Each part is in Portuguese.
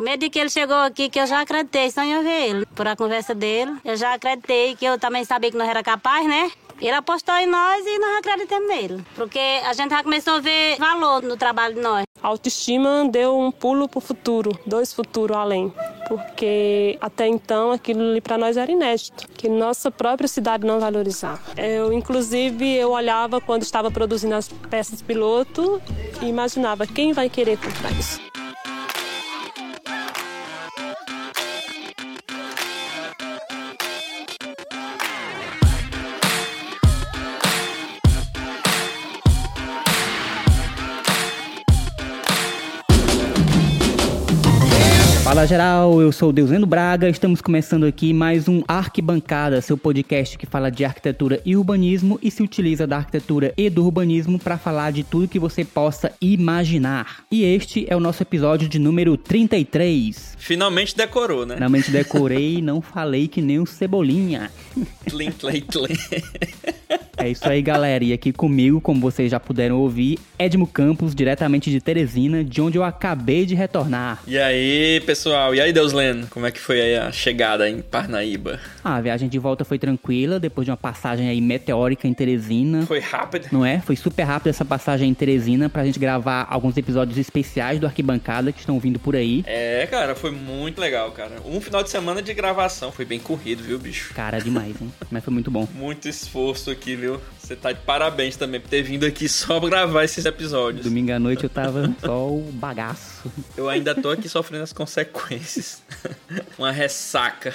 Medo que ele chegou aqui, que eu já acreditei, só em ver ele. Por a conversa dele, eu já acreditei que eu também sabia que nós era capaz, né? Ele apostou em nós e nós acreditamos nele. Porque a gente já começou a ver valor no trabalho de nós. A autoestima deu um pulo pro futuro, dois futuros além. Porque até então aquilo ali para nós era inédito, que nossa própria cidade não valorizava. Eu, inclusive, eu olhava quando estava produzindo as peças piloto e imaginava quem vai querer comprar isso. Fala geral, eu sou o Deusendo Braga, estamos começando aqui mais um Arquibancada, seu podcast que fala de arquitetura e urbanismo e se utiliza da arquitetura e do urbanismo para falar de tudo que você possa imaginar. E este é o nosso episódio de número 33. Finalmente decorou, né? Finalmente decorei e não falei que nem o Cebolinha. Tlim, tlim, tlim. É isso aí, galera. E aqui comigo, como vocês já puderam ouvir, Edmo Campos, diretamente de Teresina, de onde eu acabei de retornar. E aí, pessoal? E aí, Deus Leno? Como é que foi aí a chegada em Parnaíba? Ah, a viagem de volta foi tranquila, depois de uma passagem aí meteórica em Teresina. Foi rápida? Não é? Foi super rápida essa passagem em Teresina pra gente gravar alguns episódios especiais do Arquibancada que estão vindo por aí. É, cara, foi muito legal, cara. Um final de semana de gravação, foi bem corrido, viu, bicho? Cara, demais, hein? Mas foi muito bom. Muito esforço aqui, viu? Você tá de parabéns também por ter vindo aqui só pra gravar esses episódios. Domingo à noite eu tava só o bagaço. Eu ainda tô aqui sofrendo as consequências. uma ressaca.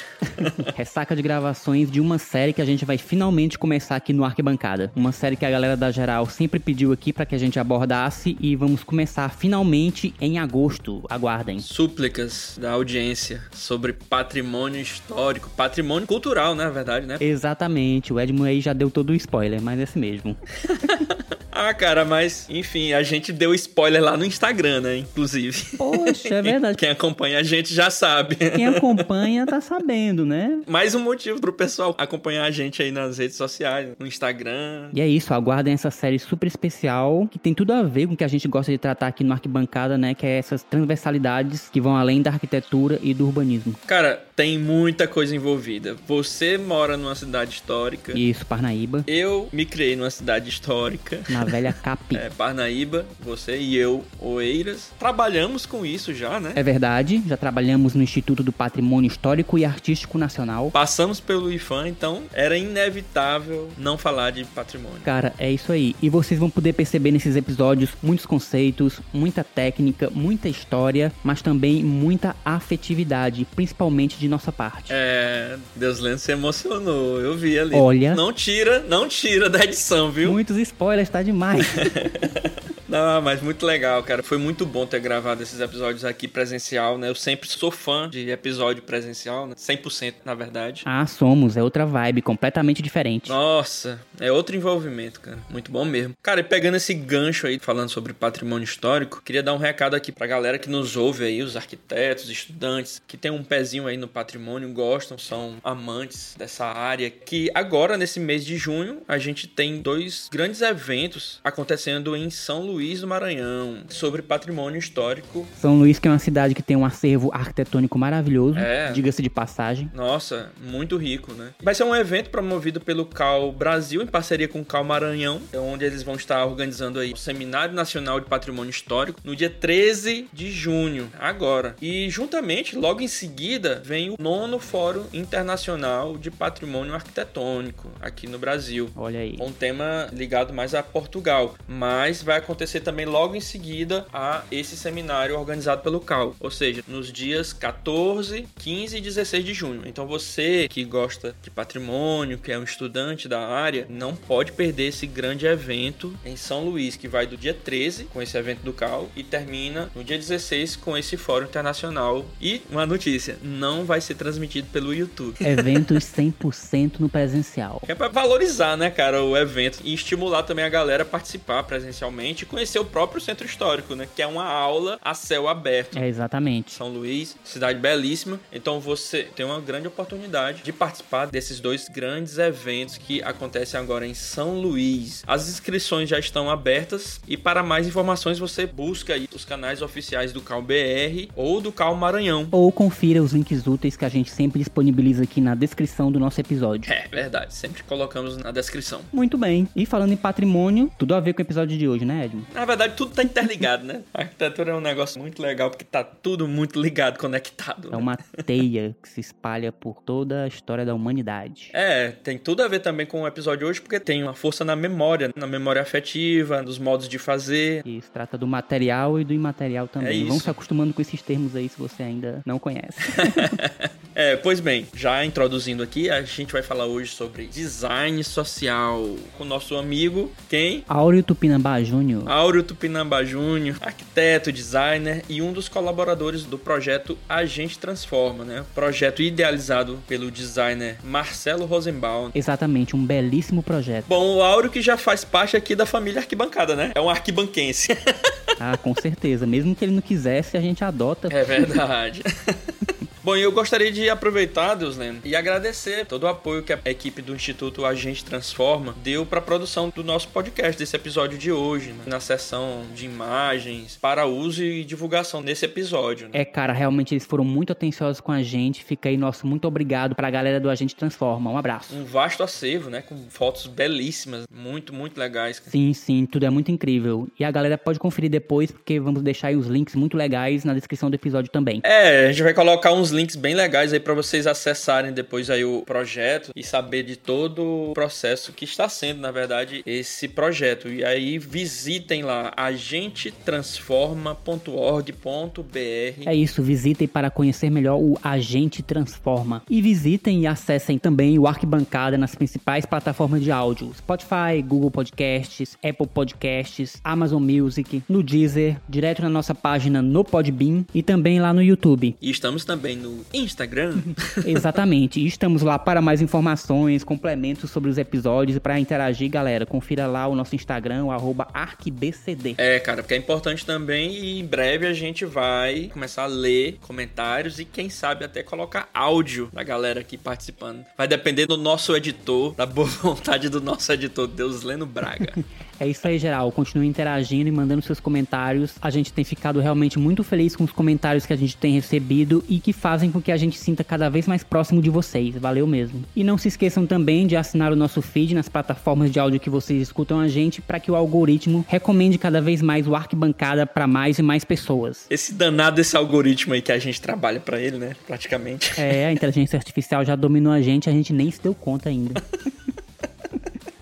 Ressaca de gravações de uma série que a gente vai finalmente começar aqui no Arquibancada. Uma série que a galera da Geral sempre pediu aqui para que a gente abordasse e vamos começar finalmente em agosto. Aguardem. Súplicas da audiência sobre patrimônio histórico, patrimônio cultural, né, na verdade, né? Exatamente. O Edmund aí já deu todo o spoiler, mas é esse mesmo. ah, cara, mas enfim, a gente deu spoiler lá no Instagram, né? Inclusive. Poxa, é verdade. Quem acompanha a gente já sabe. Quem acompanha tá sabendo, né? Mais um motivo pro pessoal acompanhar a gente aí nas redes sociais, no Instagram. E é isso, aguardem essa série super especial que tem tudo a ver com o que a gente gosta de tratar aqui no Arquibancada, né? Que é essas transversalidades que vão além da arquitetura e do urbanismo. Cara, tem muita coisa envolvida. Você mora numa cidade histórica. Isso, Parnaíba. Eu me criei numa cidade histórica. Na velha Cap. é, Parnaíba, você e eu, Oeiras. Trabalhamos com isso já, né? É verdade, já trabalhamos no Instituto do Patrimônio Histórico e Artístico Nacional. Passamos pelo IFAM, então era inevitável não falar de patrimônio. Cara, é isso aí. E vocês vão poder perceber nesses episódios muitos conceitos, muita técnica, muita história, mas também muita afetividade, principalmente de de nossa parte. É, Deus Lendo se emocionou, eu vi ali. Olha. Não tira, não tira da edição, viu? Muitos spoilers, tá demais. Não, mas muito legal, cara. Foi muito bom ter gravado esses episódios aqui presencial, né? Eu sempre sou fã de episódio presencial, né? 100% na verdade. Ah, somos. É outra vibe, completamente diferente. Nossa, é outro envolvimento, cara. Muito bom mesmo. Cara, e pegando esse gancho aí, falando sobre patrimônio histórico, queria dar um recado aqui pra galera que nos ouve aí, os arquitetos, estudantes, que tem um pezinho aí no patrimônio, gostam, são amantes dessa área, que agora, nesse mês de junho, a gente tem dois grandes eventos acontecendo em São Luís do Maranhão, sobre patrimônio histórico. São Luís, que é uma cidade que tem um acervo arquitetônico maravilhoso, é. diga-se de passagem. Nossa, muito rico, né? Vai ser um evento promovido pelo CAL Brasil, em parceria com o CAL Maranhão, onde eles vão estar organizando aí o Seminário Nacional de Patrimônio Histórico no dia 13 de junho, agora. E juntamente, logo em seguida, vem o nono Fórum Internacional de Patrimônio Arquitetônico aqui no Brasil. Olha aí. Um tema ligado mais a Portugal, mas vai acontecer acontecer também logo em seguida a esse seminário organizado pelo CAL, ou seja, nos dias 14, 15 e 16 de junho. Então você que gosta de patrimônio, que é um estudante da área, não pode perder esse grande evento em São Luís, que vai do dia 13 com esse evento do CAL e termina no dia 16 com esse fórum internacional. E uma notícia, não vai ser transmitido pelo YouTube. Eventos 100% no presencial. É para valorizar, né, cara, o evento e estimular também a galera a participar presencialmente conhecer o próprio centro histórico, né? Que é uma aula a céu aberto. É, exatamente. São Luís, cidade belíssima. Então você tem uma grande oportunidade de participar desses dois grandes eventos que acontecem agora em São Luís. As inscrições já estão abertas e para mais informações você busca aí os canais oficiais do Cal BR ou do Cal Maranhão. Ou confira os links úteis que a gente sempre disponibiliza aqui na descrição do nosso episódio. É verdade, sempre colocamos na descrição. Muito bem. E falando em patrimônio, tudo a ver com o episódio de hoje, né, Edmo? Na verdade, tudo tá interligado, né? A arquitetura é um negócio muito legal porque tá tudo muito ligado, conectado. É né? uma teia que se espalha por toda a história da humanidade. É, tem tudo a ver também com o episódio de hoje, porque tem uma força na memória, na memória afetiva, nos modos de fazer. E se trata do material e do imaterial também. É isso. Vamos se acostumando com esses termos aí se você ainda não conhece. É, pois bem, já introduzindo aqui, a gente vai falar hoje sobre design social com o nosso amigo, quem? Áureo Tupinambá Júnior. Áureo Tupinambá Júnior, arquiteto, designer e um dos colaboradores do projeto A Gente Transforma, né? Projeto idealizado pelo designer Marcelo Rosenbaum. Exatamente, um belíssimo projeto. Bom, o Áureo que já faz parte aqui da família arquibancada, né? É um arquibanquense. Ah, com certeza. Mesmo que ele não quisesse, a gente adota. É verdade. Bom, eu gostaria de aproveitar, Deus lembra, e agradecer todo o apoio que a equipe do Instituto Agente Transforma deu para a produção do nosso podcast, desse episódio de hoje, né? na sessão de imagens, para uso e divulgação nesse episódio. Né? É, cara, realmente eles foram muito atenciosos com a gente. Fica aí nosso muito obrigado pra galera do Agente Transforma. Um abraço. Um vasto acervo, né? Com fotos belíssimas, muito, muito legais. cara. Sim, sim, tudo é muito incrível. E a galera pode conferir depois, porque vamos deixar aí os links muito legais na descrição do episódio também. É, a gente vai colocar uns links bem legais aí para vocês acessarem depois aí o projeto e saber de todo o processo que está sendo, na verdade, esse projeto. E aí visitem lá agentetransforma.org.br. É isso, visitem para conhecer melhor o Agente Transforma. E visitem e acessem também o Arquibancada nas principais plataformas de áudio: Spotify, Google Podcasts, Apple Podcasts, Amazon Music, no Deezer, direto na nossa página no Podbean e também lá no YouTube. E estamos também no Instagram. Exatamente. Estamos lá para mais informações, complementos sobre os episódios e para interagir, galera. Confira lá o nosso Instagram, o arroba ArcBCD. É, cara, porque é importante também e em breve a gente vai começar a ler comentários e quem sabe até colocar áudio da galera aqui participando. Vai depender do nosso editor, da boa vontade do nosso editor, Deus Leno Braga. É isso aí, geral. Continue interagindo e mandando seus comentários. A gente tem ficado realmente muito feliz com os comentários que a gente tem recebido e que fazem com que a gente sinta cada vez mais próximo de vocês. Valeu mesmo. E não se esqueçam também de assinar o nosso feed nas plataformas de áudio que vocês escutam a gente para que o algoritmo recomende cada vez mais o Arquibancada para mais e mais pessoas. Esse danado desse algoritmo aí que a gente trabalha pra ele, né? Praticamente. É, a inteligência artificial já dominou a gente, a gente nem se deu conta ainda.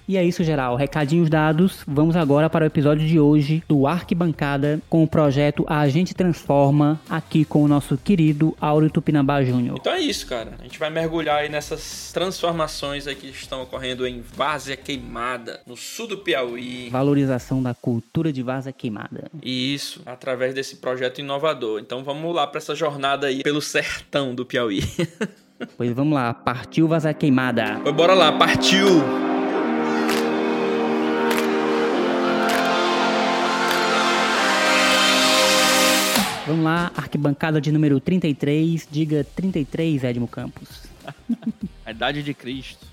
E é isso, geral. Recadinhos dados. Vamos agora para o episódio de hoje do Arquibancada com o projeto A Gente Transforma, aqui com o nosso querido Áureo Tupinambá Júnior. Então é isso, cara. A gente vai mergulhar aí nessas transformações aí que estão ocorrendo em Várzea Queimada, no sul do Piauí. Valorização da cultura de vaza queimada. E isso, através desse projeto inovador. Então vamos lá para essa jornada aí pelo sertão do Piauí. Pois vamos lá, partiu vaza queimada. Pois bora lá, partiu! Vamos lá, arquibancada de número 33. Diga 33, Edmo Campos. A idade de Cristo.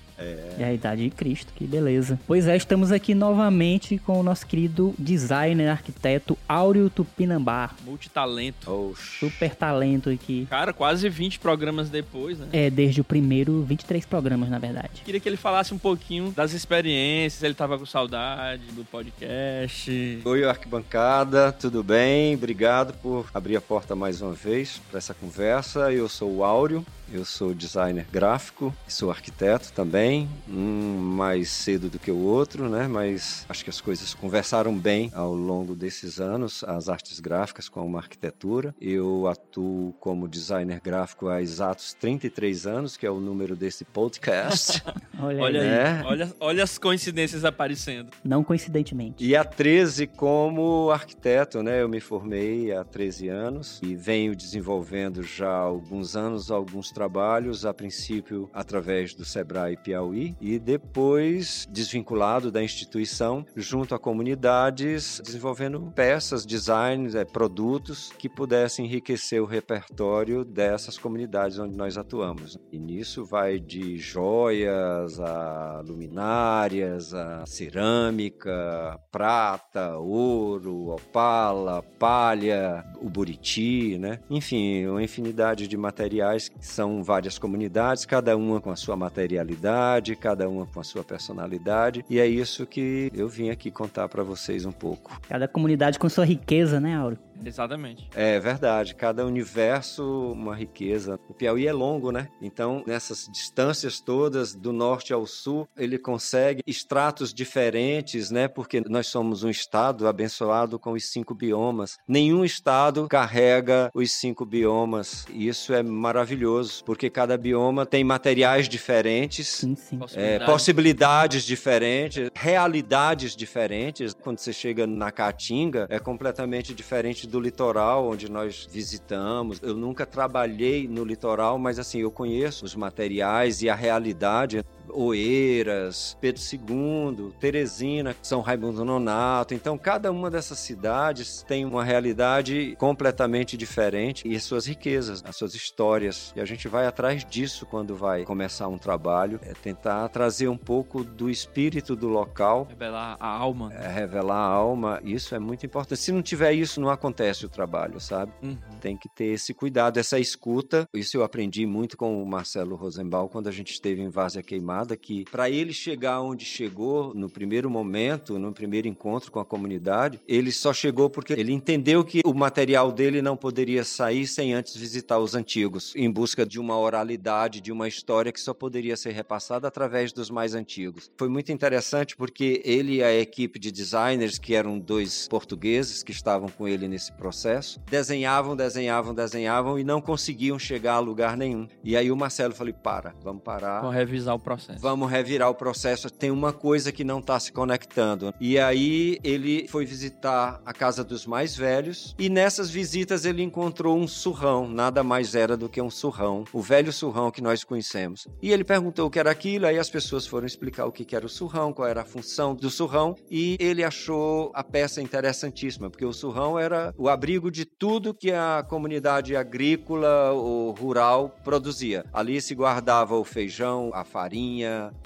É a idade de Cristo, que beleza. Pois é, estamos aqui novamente com o nosso querido designer, arquiteto Áureo Tupinambá. Multitalento. Super talento aqui. Cara, quase 20 programas depois, né? É, desde o primeiro, 23 programas, na verdade. Queria que ele falasse um pouquinho das experiências, ele tava com saudade do podcast. Oi, arquibancada, tudo bem? Obrigado por abrir a porta mais uma vez para essa conversa. Eu sou o Áureo, eu sou designer gráfico, sou arquiteto também, um mais cedo do que o outro, né? Mas acho que as coisas conversaram bem ao longo desses anos, as artes gráficas com a arquitetura. Eu atuo como designer gráfico há exatos 33 anos, que é o número desse podcast. Olha, Olha aí. aí, É. olha, olha as coincidências aparecendo. Não coincidentemente. E há 13 como arquiteto, né? Eu me formei há 13 anos e venho desenvolvendo já há alguns anos alguns trabalhos a princípio através do Sebrae Piauí e depois desvinculado da instituição, junto a comunidades, desenvolvendo peças, designs, é, produtos que pudessem enriquecer o repertório dessas comunidades onde nós atuamos. E nisso vai de joias a luminárias, a cerâmica, prata, ouro, opala, palha, o buriti, né? Enfim, uma infinidade de materiais que são várias comunidades, cada uma com a sua materialidade, cada uma com a sua personalidade, e é isso que eu vim aqui contar para vocês um pouco. Cada comunidade com sua riqueza, né, Auro? Exatamente. É verdade, cada universo uma riqueza. O Piauí é longo, né? Então, nessas distâncias todas, do norte ao sul, ele consegue estratos diferentes, né? Porque nós somos um estado abençoado com os cinco biomas. Nenhum estado carrega os cinco biomas. E isso é maravilhoso, porque cada bioma tem materiais diferentes, Sim, sim. é, possibilidades diferentes, realidades diferentes. Quando você chega na Caatinga, é completamente diferente do litoral onde nós visitamos. Eu nunca trabalhei no litoral, mas assim, eu conheço os materiais e a realidade. Oeiras, Pedro II, Teresina, São Raimundo Nonato. Então, cada uma dessas cidades tem uma realidade completamente diferente e as suas riquezas, as suas histórias. E a gente vai atrás disso quando vai começar um trabalho, é tentar trazer um pouco do espírito do local, Revelar a alma. é revelar a alma. Isso é muito importante. Se não tiver isso, não acontece o trabalho, sabe? Uhum. Tem que ter esse cuidado, essa escuta. Isso eu aprendi muito com o Marcelo Rosenbaum quando a gente esteve em Várzea Queimada, que para ele chegar onde chegou no primeiro momento, no primeiro encontro com a comunidade, ele só chegou porque ele entendeu que o material dele não poderia sair sem antes visitar os antigos, em busca de uma oralidade, de uma história que só poderia ser repassada através dos mais antigos. Foi muito interessante porque ele e a equipe de designers, que eram dois portugueses que estavam com ele nesse processo, desenhavam, desenhavam, desenhavam e não conseguiam chegar a lugar nenhum. E aí o Marcelo falou: para, vamos parar. Vou revisar o processo. Vamos revirar o processo. Tem uma coisa que não está se conectando. E aí ele foi visitar a casa dos mais velhos. E nessas visitas ele encontrou um surrão. Nada mais era do que um surrão. O velho surrão que nós conhecemos. E ele perguntou o que era aquilo. Aí as pessoas foram explicar o que era o surrão, qual era a função do surrão. E ele achou a peça interessantíssima, porque o surrão era o abrigo de tudo que a comunidade agrícola ou rural produzia. Ali se guardava o feijão, a farinha,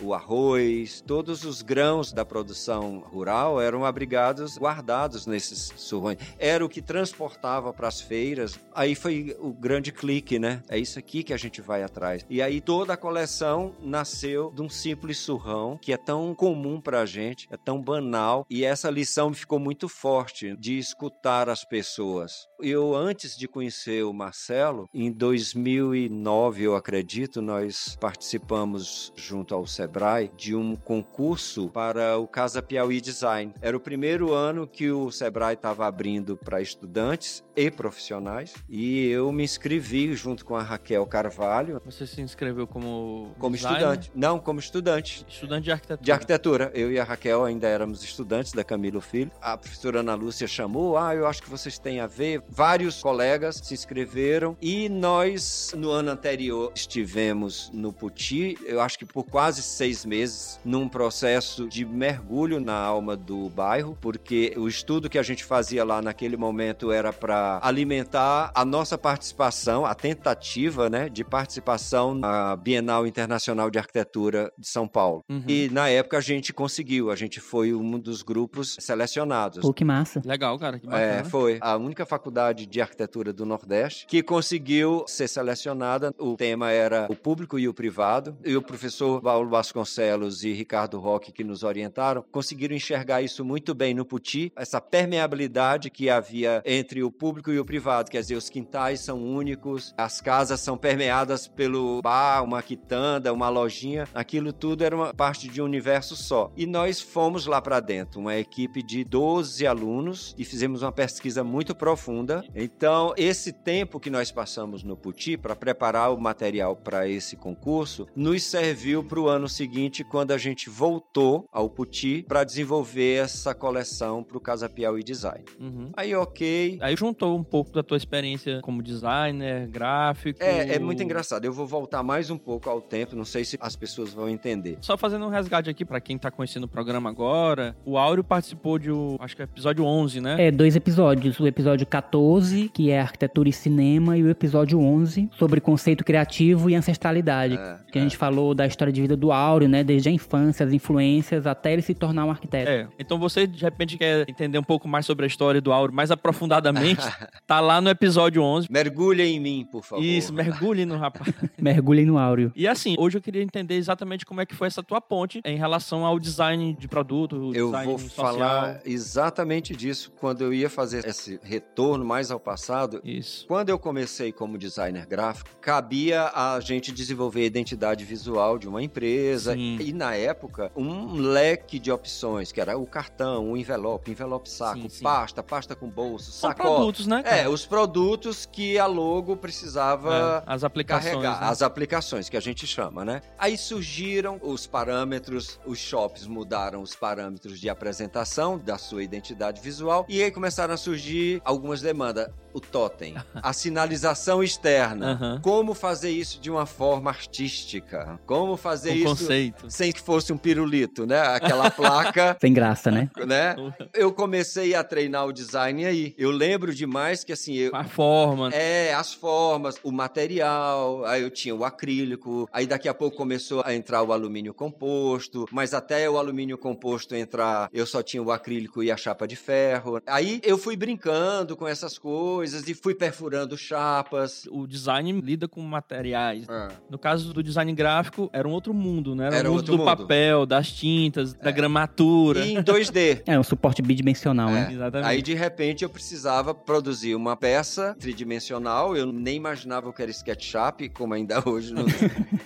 o arroz, todos os grãos da produção rural eram abrigados, guardados nesses surrões. Era o que transportava para as feiras. Aí foi o grande clique, né? É isso aqui que a gente vai atrás. E aí toda a coleção nasceu de um simples surrão que é tão comum para a gente, é tão banal. E essa lição ficou muito forte de escutar as pessoas. Eu, antes de conhecer o Marcelo, em 2009, eu acredito, nós participamos junto ao Sebrae de um concurso para o Casa Piauí Design. Era o primeiro ano que o Sebrae estava abrindo para estudantes e profissionais e eu me inscrevi junto com a Raquel Carvalho Você se inscreveu como como designer? estudante. Não, como estudante. Estudante de arquitetura. De arquitetura. Eu e a Raquel ainda éramos estudantes da Camilo Filho. A professora Ana Lúcia chamou, ah, eu acho que vocês têm a ver. Vários colegas se inscreveram e nós, no ano anterior, estivemos no Puti, eu acho que por quase seis meses, num processo de mergulho na alma do bairro, porque o estudo que a gente fazia lá naquele momento era para alimentar a nossa participação, a tentativa, né, de participação na Bienal Internacional de Arquitetura de São Paulo. Uhum. E na época a gente conseguiu, a gente foi um dos grupos selecionados. Pô, que massa. Legal, cara. Que É, foi a única faculdade de arquitetura do Nordeste que conseguiu ser selecionada. O tema era o público e o privado. E o professor Paulo Vasconcelos e Ricardo Roque, que nos orientaram, conseguiram enxergar isso muito bem no Puti, essa permeabilidade que havia entre o público e o privado. Quer dizer, os quintais são únicos, as casas são permeadas pelo bar, uma quitanda, uma lojinha. Aquilo tudo era uma parte de um universo só. E nós fomos lá para dentro, uma equipe de 12 alunos e fizemos uma pesquisa muito profunda. Então, esse tempo que nós passamos no Puti para preparar o material para esse concurso nos serviu para o ano seguinte, quando a gente voltou ao Puti para desenvolver essa coleção para o Casa Piauí Design. Uhum. Aí, ok. Aí juntou um pouco da tua experiência como designer, gráfico. É, é muito engraçado. Eu vou voltar mais um pouco ao tempo, não sei se as pessoas vão entender. Só fazendo um resgate aqui para quem tá conhecendo o programa agora, o Áureo participou de, o, acho que é episódio 11, né? É, dois episódios. O episódio 14, que é arquitetura e cinema, e o episódio 11, sobre conceito criativo e ancestralidade. É, que a gente falou da história de vida do Áureo, né? Desde a infância, as influências, até ele se tornar um arquiteto. É, então você de repente quer entender um pouco mais sobre a história do Áureo mais aprofundadamente, tá lá no episódio 11. Mergulha em mim, por favor. Isso, mergulhe no rapaz. Mergulhem no Áureo. E assim, hoje eu queria entender exatamente como é que foi essa tua ponte em relação ao design de produto, Eu design vou social. falar exatamente disso quando eu ia fazer esse retorno mais ao passado. Isso. Quando eu comecei como designer gráfico, cabia a gente desenvolver a identidade visual de uma empresa Sim. e na época um leque de opções, que era o cartão, o envelope, envelope saco, Sim, sim. pasta, pasta com bolso, São sacola. produtos, né? É, cara? os produtos que a logo precisava É, as aplicações. carregar, né? as aplicações que a gente chama, né? Aí surgiram os parâmetros, os shops mudaram os parâmetros de apresentação da sua identidade visual e aí começaram a surgir algumas demandas. O totem, a sinalização externa, Aham. como fazer isso de uma forma artística, como fazer Com isso conceito. sem que fosse um pirulito, né? Aquela placa Sem graça, né? né? Eu comecei a treinar o design aí. Eu lembro demais que assim, eu, A forma. é, as formas, o material, aí eu tinha o acrílico, aí daqui a pouco começou a entrar o alumínio composto, mas até o alumínio composto entrar, eu só tinha o acrílico e a chapa de ferro. Aí eu fui brincando com essas coisas e fui perfurando chapas. O design lida com materiais. Ah, No caso do design gráfico, era um outro mundo, né? Era, Era o mundo outro do mundo. É. papel, das tintas, da gramatura. E em 2D. É um suporte bidimensional, É. né? Exatamente. Aí de repente eu precisava produzir uma peça tridimensional. Eu nem imaginava o que era SketchUp, como ainda hoje não.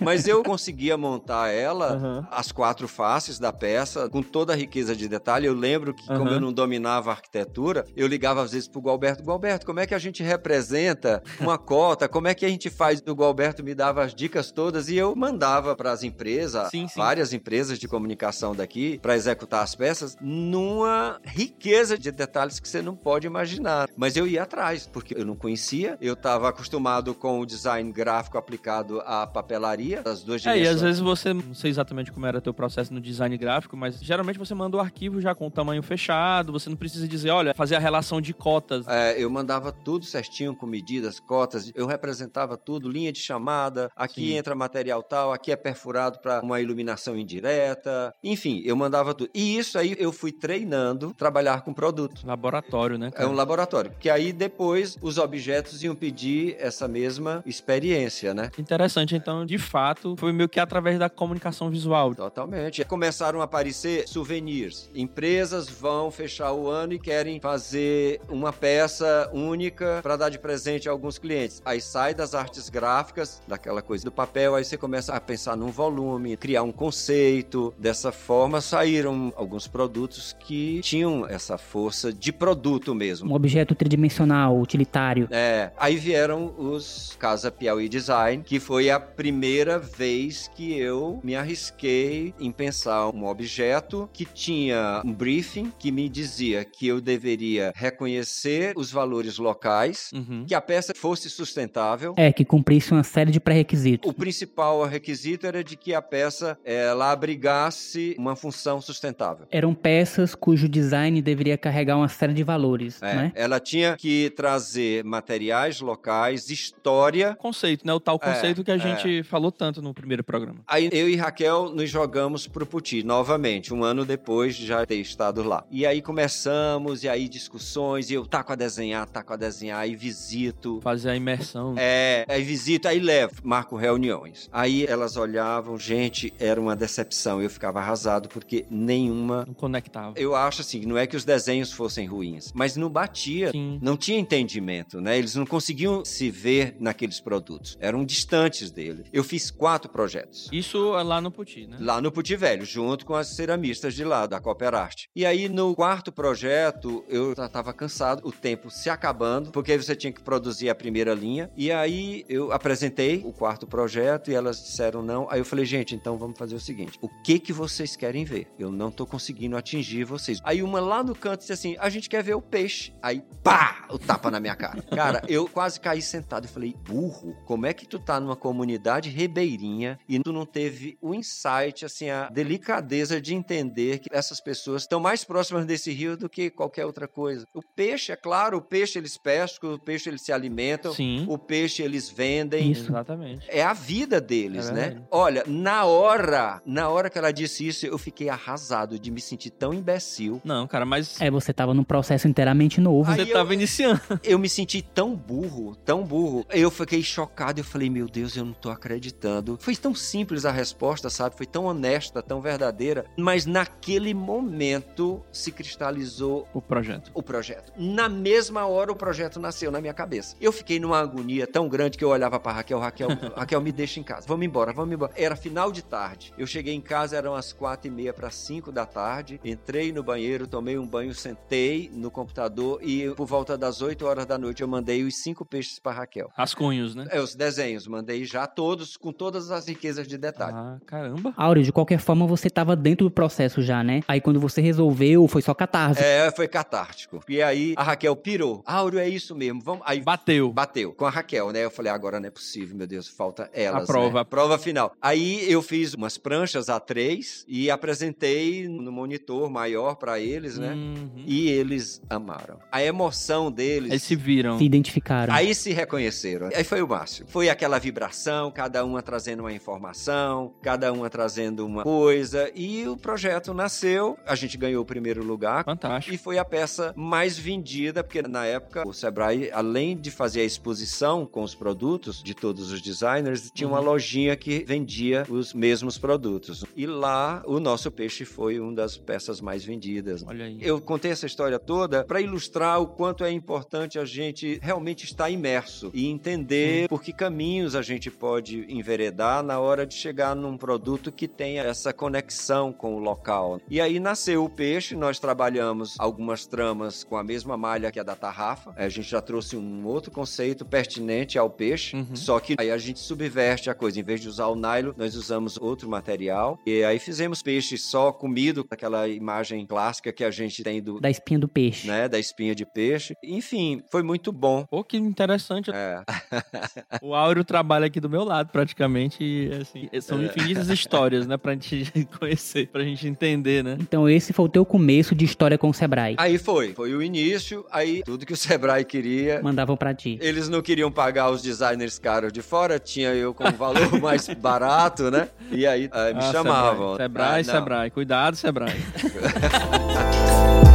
Mas eu conseguia montar ela, Aham. as quatro faces da peça, com toda a riqueza de detalhe. Eu lembro que, como Aham. eu não dominava a arquitetura, eu ligava às vezes pro Gualberto: Gualberto, como é que a gente representa uma cota? Como é que a gente faz? O Gualberto me dava as dicas todas e eu mandava para as empresas, Sim, sim. várias empresas de comunicação daqui, para executar as peças, numa riqueza de detalhes que você não pode imaginar. Mas eu ia atrás, porque eu não conhecia, eu estava acostumado com o design gráfico aplicado à papelaria, das duas É, e dimensões. às vezes você, não sei exatamente como era teu processo no design gráfico, mas geralmente você manda o arquivo já com o tamanho fechado, você não precisa dizer, olha, fazer a relação de cotas. É, eu mandava tudo certinho, com medidas, cotas, eu representava tudo, linha de chamada, aqui Sim. entra material tal, aqui é perfurado para uma iluminação indireta, enfim, eu mandava tudo. E isso aí eu fui treinando trabalhar com produto. Laboratório, né? É cara? um laboratório, que aí depois os objetos iam pedir essa mesma experiência, né? Interessante, então, de fato, foi meio que através da comunicação visual. Totalmente. Começaram a aparecer souvenirs. Empresas vão fechar o ano e querem fazer uma peça única para dar de presente a alguns clientes. Aí sai das artes gráficas, daquela coisa do papel, aí você começa a pensar num volume, criar um conceito. Dessa forma saíram alguns produtos que tinham essa força de produto mesmo. Um objeto tridimensional, utilitário. É, aí vieram os Casa Piauí Design, que foi a primeira vez que eu me arrisquei em pensar um objeto que tinha um briefing que me dizia que eu deveria reconhecer os valores locais, Uhum. que a peça fosse sustentável. É, que cumprisse uma série de pré-requisitos. O principal requisito era de que a peça ela abrigasse uma função sustentável. Eram peças cujo design deveria carregar uma série de valores, É, né? Ela tinha que trazer materiais locais, história Conceito, né? O tal É, conceito que a gente falou tanto no primeiro programa. Aí eu e Raquel nos jogamos pro Puti novamente, um ano depois de já ter estado lá. E aí começamos, e aí discussões, e eu taco a desenhar, taco a desenhar, aí visito. Fazer a imersão. É, aí visito, aí levo, marco reuniões. Aí elas olhavam, gente, era uma decepção. Eu ficava arrasado porque nenhuma. Não conectava. Eu acho assim, não é que os desenhos fossem ruins, mas não batia. Sim. Não tinha entendimento, né? Eles não conseguiam se ver naqueles produtos. Eram distantes dele. Eu fiz quatro projetos. Isso lá no Puti, né? Lá no Puti Velho, junto com as ceramistas de lá, da Cooperarte. E aí, no quarto projeto, eu já tava cansado, o tempo se acabando, porque você tinha que produzir a primeira linha. E aí, eu apresentei o quarto projeto e elas disseram não. Aí eu falei, gente, então vamos fazer o seguinte: o que que vocês querem ver? Eu não tô conseguindo atingir vocês. Aí uma lá no canto disse assim: a gente quer ver o peixe. Aí, pá! O tapa na minha cara. Cara, eu quase caí sentado e falei, burro, como é que tu tá numa comunidade ribeirinha e tu não teve o insight, assim, a delicadeza de entender que essas pessoas estão mais próximas desse rio do que qualquer outra coisa. O peixe, é claro, o peixe eles pescam, o peixe eles se alimentam, Sim. o peixe eles vendem. Isso. Exatamente. É a vida deles, É né? verdade. Olha, na hora, na hora que ela disse isso, eu fiquei arrasado de me sentir tão imbecil. Não, cara, mas É, você tava num processo inteiramente novo. Aí você eu- tava iniciando. Eu me senti tão burro, tão burro. Eu fiquei chocado, eu falei, meu Deus, eu não tô acreditando. Foi tão simples a resposta, sabe? Foi tão honesta, tão verdadeira. Mas naquele momento se cristalizou O projeto. o projeto. Na mesma hora o projeto nasceu na minha cabeça. Eu fiquei numa agonia tão grande que eu olhava pra Raquel, Raquel, Raquel, me deixa em casa. Vamos embora, vamos embora. Era final de tarde. Eu cheguei em casa, eram as quatro e meia para cinco da tarde. Entrei no banheiro, tomei um banho, sentei no computador e por volta das 8 horas da noite eu mandei os cinco peixes pra Raquel. Rascunhos, né? É, os desenhos, mandei já todos, com todas as riquezas de detalhe. Ah, caramba. Áureo, de qualquer forma, você tava dentro do processo já, né? Aí quando você resolveu, foi só catarse. É, foi catártico. E aí a Raquel pirou. Áureo, é isso mesmo. Vamos. Aí Bateu. Bateu com a Raquel, né? Eu falei, agora não é possível, meu Deus, falta elas. A prova. né? A prova final. Aí eu fiz umas pranchas A3 e apresentei no monitor maior pra eles, né? Uhum. E eles amaram. A emoção deles. Eles se viram. Se identificaram. Aí se reconheceram. Aí foi o máximo. Foi aquela vibração, cada uma trazendo uma informação, cada uma trazendo uma coisa. E o projeto nasceu. A gente ganhou o primeiro lugar. Fantástico. E foi a peça mais vendida, porque na época o Sebrae, além de fazer a exposição com os produtos de todos os designers, tinha uma Uhum. lojinha que vendia os mesmos produtos. E lá o nosso peixe foi uma das peças mais vendidas. Olha aí. Eu contei essa história toda para ilustrar o quanto é importante a gente realmente estar imerso e entender por que caminhos a gente pode enveredar na hora de chegar num produto que tenha essa conexão com o local. E aí nasceu o peixe, nós trabalhamos algumas tramas com a mesma malha que a da tarrafa. A gente já trouxe um outro conceito pertinente ao peixe, Uhum. só que aí a gente subverte a coisa. Em vez de usar o nylon, nós usamos outro material. E aí fizemos peixe só comido, aquela imagem clássica que a gente tem do, Da espinha do peixe. né, da espinha de peixe. Enfim, foi muito bom. Pô, que interessante. É. O Áureo trabalha aqui do meu lado, praticamente. E, assim, são É. infinitas histórias, né? Pra gente conhecer, pra gente entender, né? Então esse foi o teu começo de história com o Sebrae. Aí foi, foi o início, aí tudo que o Sebrae queria. Mandavam pra ti. Eles não queriam pagar os designers caros de fora, tinha eu com um valor mais barato, né? E aí eh, me Ah, chamavam. Sebrae, Ah, não. Sebrae. Cuidado, Sebrae.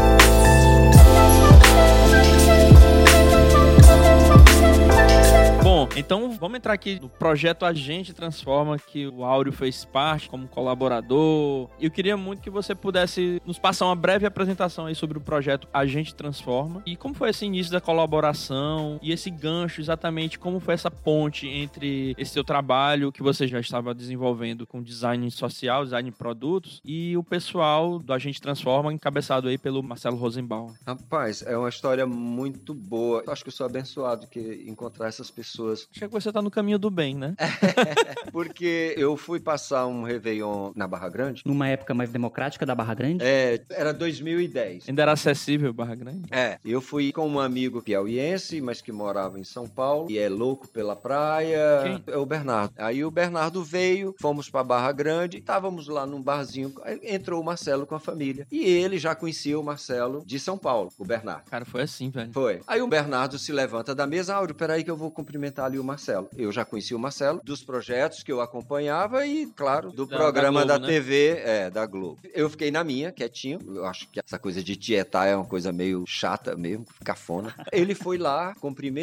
então vamos entrar aqui no projeto A Gente Transforma, que o Áureo fez parte como colaborador. Eu queria muito que você pudesse nos passar uma breve apresentação aí sobre o projeto A Gente Transforma e como foi esse início da colaboração e esse gancho, exatamente como foi essa ponte entre esse seu trabalho que você já estava desenvolvendo com design social, design de produtos e o pessoal do A Gente Transforma, encabeçado aí pelo Marcelo Rosenbaum. Rapaz, é uma história muito boa. Eu acho que eu sou abençoado que encontrar essas pessoas. Acho que você tá no caminho do bem, né? Porque eu fui passar um Réveillon na Barra Grande. Numa época mais democrática da Barra Grande. É, era 2010. Ainda era acessível Barra Grande? É, eu fui com um amigo piauiense, mas que morava em São Paulo, e é louco pela praia. Quem? É o Bernardo. Aí o Bernardo veio, fomos pra Barra Grande, estávamos lá num barzinho, aí entrou o Marcelo com a família. E ele já conhecia o Marcelo de São Paulo, o Bernardo. Cara, foi assim, velho. Foi. Aí o Bernardo se levanta da mesa, Áureo, peraí que eu vou cumprimentar ali o Marcelo. Eu já conhecia o Marcelo, dos projetos que eu acompanhava e, claro, do Da- programa da da, Globo, né? TV, é, da Globo. Eu fiquei na minha, quietinho. Eu acho que essa coisa de tietar é uma coisa meio chata mesmo, cafona. Ele foi lá,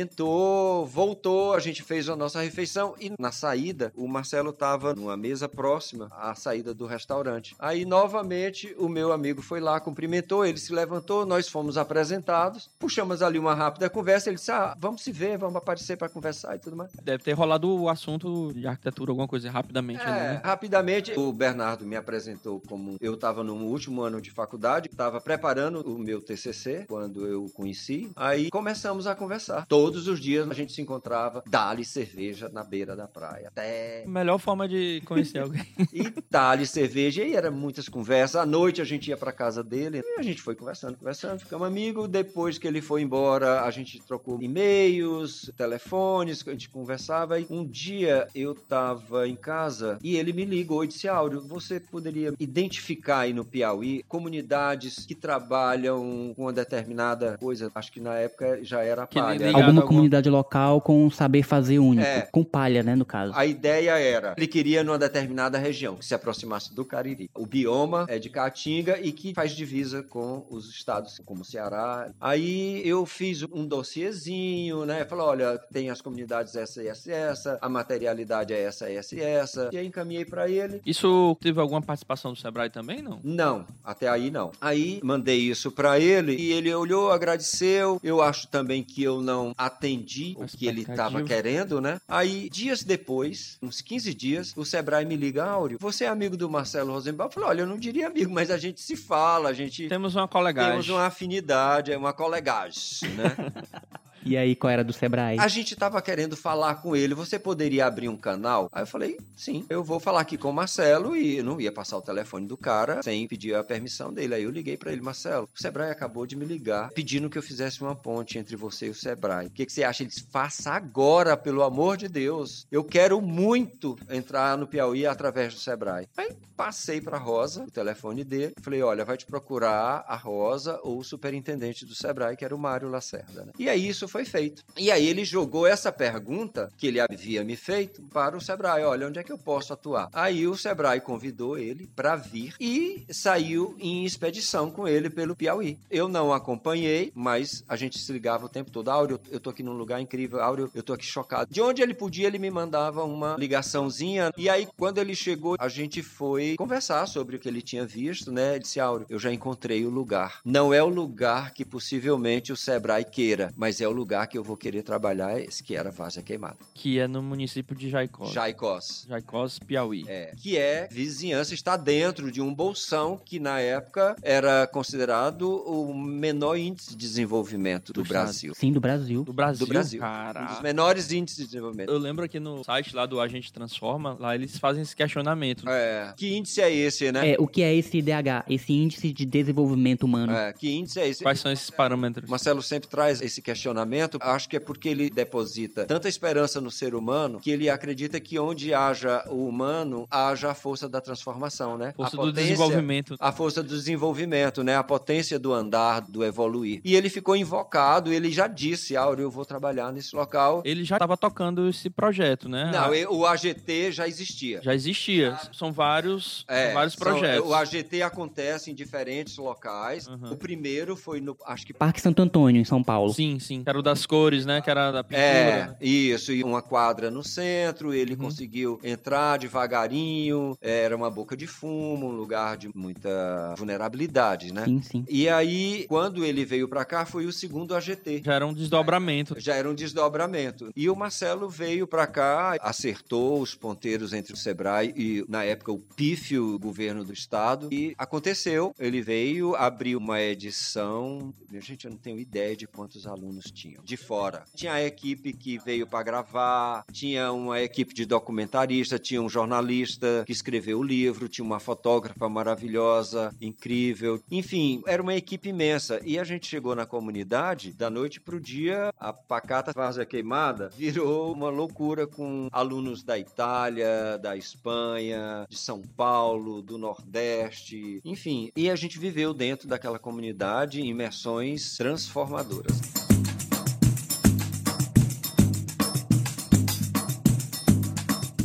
cumprimentou, voltou, a gente fez a nossa refeição e na saída, o Marcelo tava numa mesa próxima à saída do restaurante. Aí, novamente, o meu amigo foi lá, cumprimentou, ele se levantou, nós fomos apresentados, puxamos ali uma rápida conversa, ele disse, ah, vamos se ver, vamos aparecer para conversar. Tudo mais. Deve ter rolado o assunto de arquitetura, alguma coisa, rapidamente. É, ali, né? rapidamente, o Bernardo me apresentou como eu estava no último ano de faculdade, estava preparando o meu TCC quando eu o conheci. Aí começamos a conversar. Todos os dias a gente se encontrava, dali cerveja na beira da praia. Até Melhor forma de conhecer alguém. e dali cerveja. E era muitas conversas. À noite a gente ia pra casa dele e a gente foi conversando, conversando, ficamos amigos. Depois que ele foi embora, a gente trocou e-mails, telefones, gente conversava. E um dia eu tava em casa e ele me ligou e disse: Áureo, você poderia identificar aí no Piauí comunidades que trabalham com uma determinada coisa? Acho que na época já era palha. Alguma alguma- comunidade local com saber fazer único. É. Com palha, né, no caso. A ideia era, ele queria numa determinada região, que se aproximasse do Cariri. O bioma é de Caatinga e que faz divisa com os estados como Ceará. Aí eu fiz um dossiezinho, né? Falei, olha, tem as comunidades essa e essa e essa, a materialidade é essa, essa e essa. E aí encaminhei pra ele. Isso teve alguma participação do Sebrae também, não? Não, até aí não. Aí mandei isso pra ele e ele olhou, agradeceu. Eu acho também que eu não atendi o que ele estava querendo, né? Aí, dias depois, uns 15 dias, o Sebrae me liga, Áureo, você é amigo do Marcelo Rosenbaum? Eu falei, olha, eu não diria amigo, mas a gente se fala, a gente Temos uma colegagem. temos uma afinidade, é uma colegagem, né? E aí, qual era do Sebrae? A gente tava querendo falar com ele, você poderia abrir um canal? Aí eu falei, sim, eu vou falar aqui com o Marcelo e não ia passar o telefone do cara sem pedir a permissão dele. Aí eu liguei pra ele, Marcelo, o Sebrae acabou de me ligar pedindo que eu fizesse uma ponte entre você e o Sebrae. O que, que você acha? Ele disse, faça agora, pelo amor de Deus. Eu quero muito entrar no Piauí através do Sebrae. Aí passei pra Rosa, o telefone dele, falei, olha, vai te procurar a Rosa ou o superintendente do Sebrae, que era o Mário Lacerda. Né? E aí isso foi feito. E aí ele jogou essa pergunta que ele havia me feito para o Sebrae, olha, onde é que eu posso atuar? Aí o Sebrae convidou ele para vir e saiu em expedição com ele pelo Piauí. Eu não acompanhei, mas a gente se ligava o tempo todo. Áureo, eu tô aqui num lugar incrível. Áureo, eu tô aqui chocado. De onde ele podia, ele me mandava uma ligaçãozinha. E aí, quando ele chegou, a gente foi conversar sobre o que ele tinha visto, né? Ele disse, Áureo, eu já encontrei o lugar. Não é o lugar que possivelmente o Sebrae queira, mas é o lugar que eu vou querer trabalhar, esse que era Várzea Queimada. Que é no município de Jaicó. Jaicós. Jaicós, Piauí. É, que é vizinhança, está dentro de um bolsão que na época era considerado o menor índice de desenvolvimento do, Do. Brasil. Sim, do Brasil. Do Brasil. Do Brasil. Um Caraca. dos menores índices de desenvolvimento. Eu lembro aqui no site lá do Agente Transforma, lá eles fazem esse questionamento. É. Que índice é esse, né? É, o que é esse IDH? Esse Índice de Desenvolvimento Humano. É, que índice é esse? Quais são esses parâmetros? Marcelo sempre traz esse questionamento. Acho que é porque ele deposita tanta esperança no ser humano que ele acredita que onde haja o humano, haja a força da transformação, né? Força a do desenvolvimento. A força do desenvolvimento, né? A potência do andar, do evoluir. E ele ficou invocado, ele já disse, Áureo, eu vou trabalhar nesse local. Ele já estava tocando esse projeto, né? Não, Ah, e- o AGT já existia. Já existia. São vários, É, são vários são- projetos. o AGT acontece em diferentes locais. Uhum. O primeiro foi no, acho que Parque Santo Antônio, em São Paulo. Sim, sim. Era o das cores, né? Que era da pintura. É, isso, e uma quadra no centro, ele Uhum. conseguiu entrar devagarinho, era uma boca de fumo, um lugar de muita vulnerabilidade, né? Sim, sim. E aí, quando ele veio pra cá, foi o segundo AGT. Já era um desdobramento. Já era um desdobramento. E o Marcelo veio pra cá, acertou os ponteiros entre o Sebrae e, na época, o pífio governo do estado. E aconteceu. Ele veio, abriu uma edição. Gente, eu não tenho ideia de quantos alunos De fora. Tinha a equipe que veio pra gravar, tinha uma equipe de documentarista, tinha um jornalista que escreveu o livro, tinha uma fotógrafa maravilhosa, incrível. Enfim, era uma equipe imensa. E a gente chegou na comunidade, da noite pro dia, a pacata Várzea Queimada virou uma loucura com alunos da Itália, da Espanha, de São Paulo, do Nordeste, enfim. E a gente viveu dentro daquela comunidade imersões transformadoras.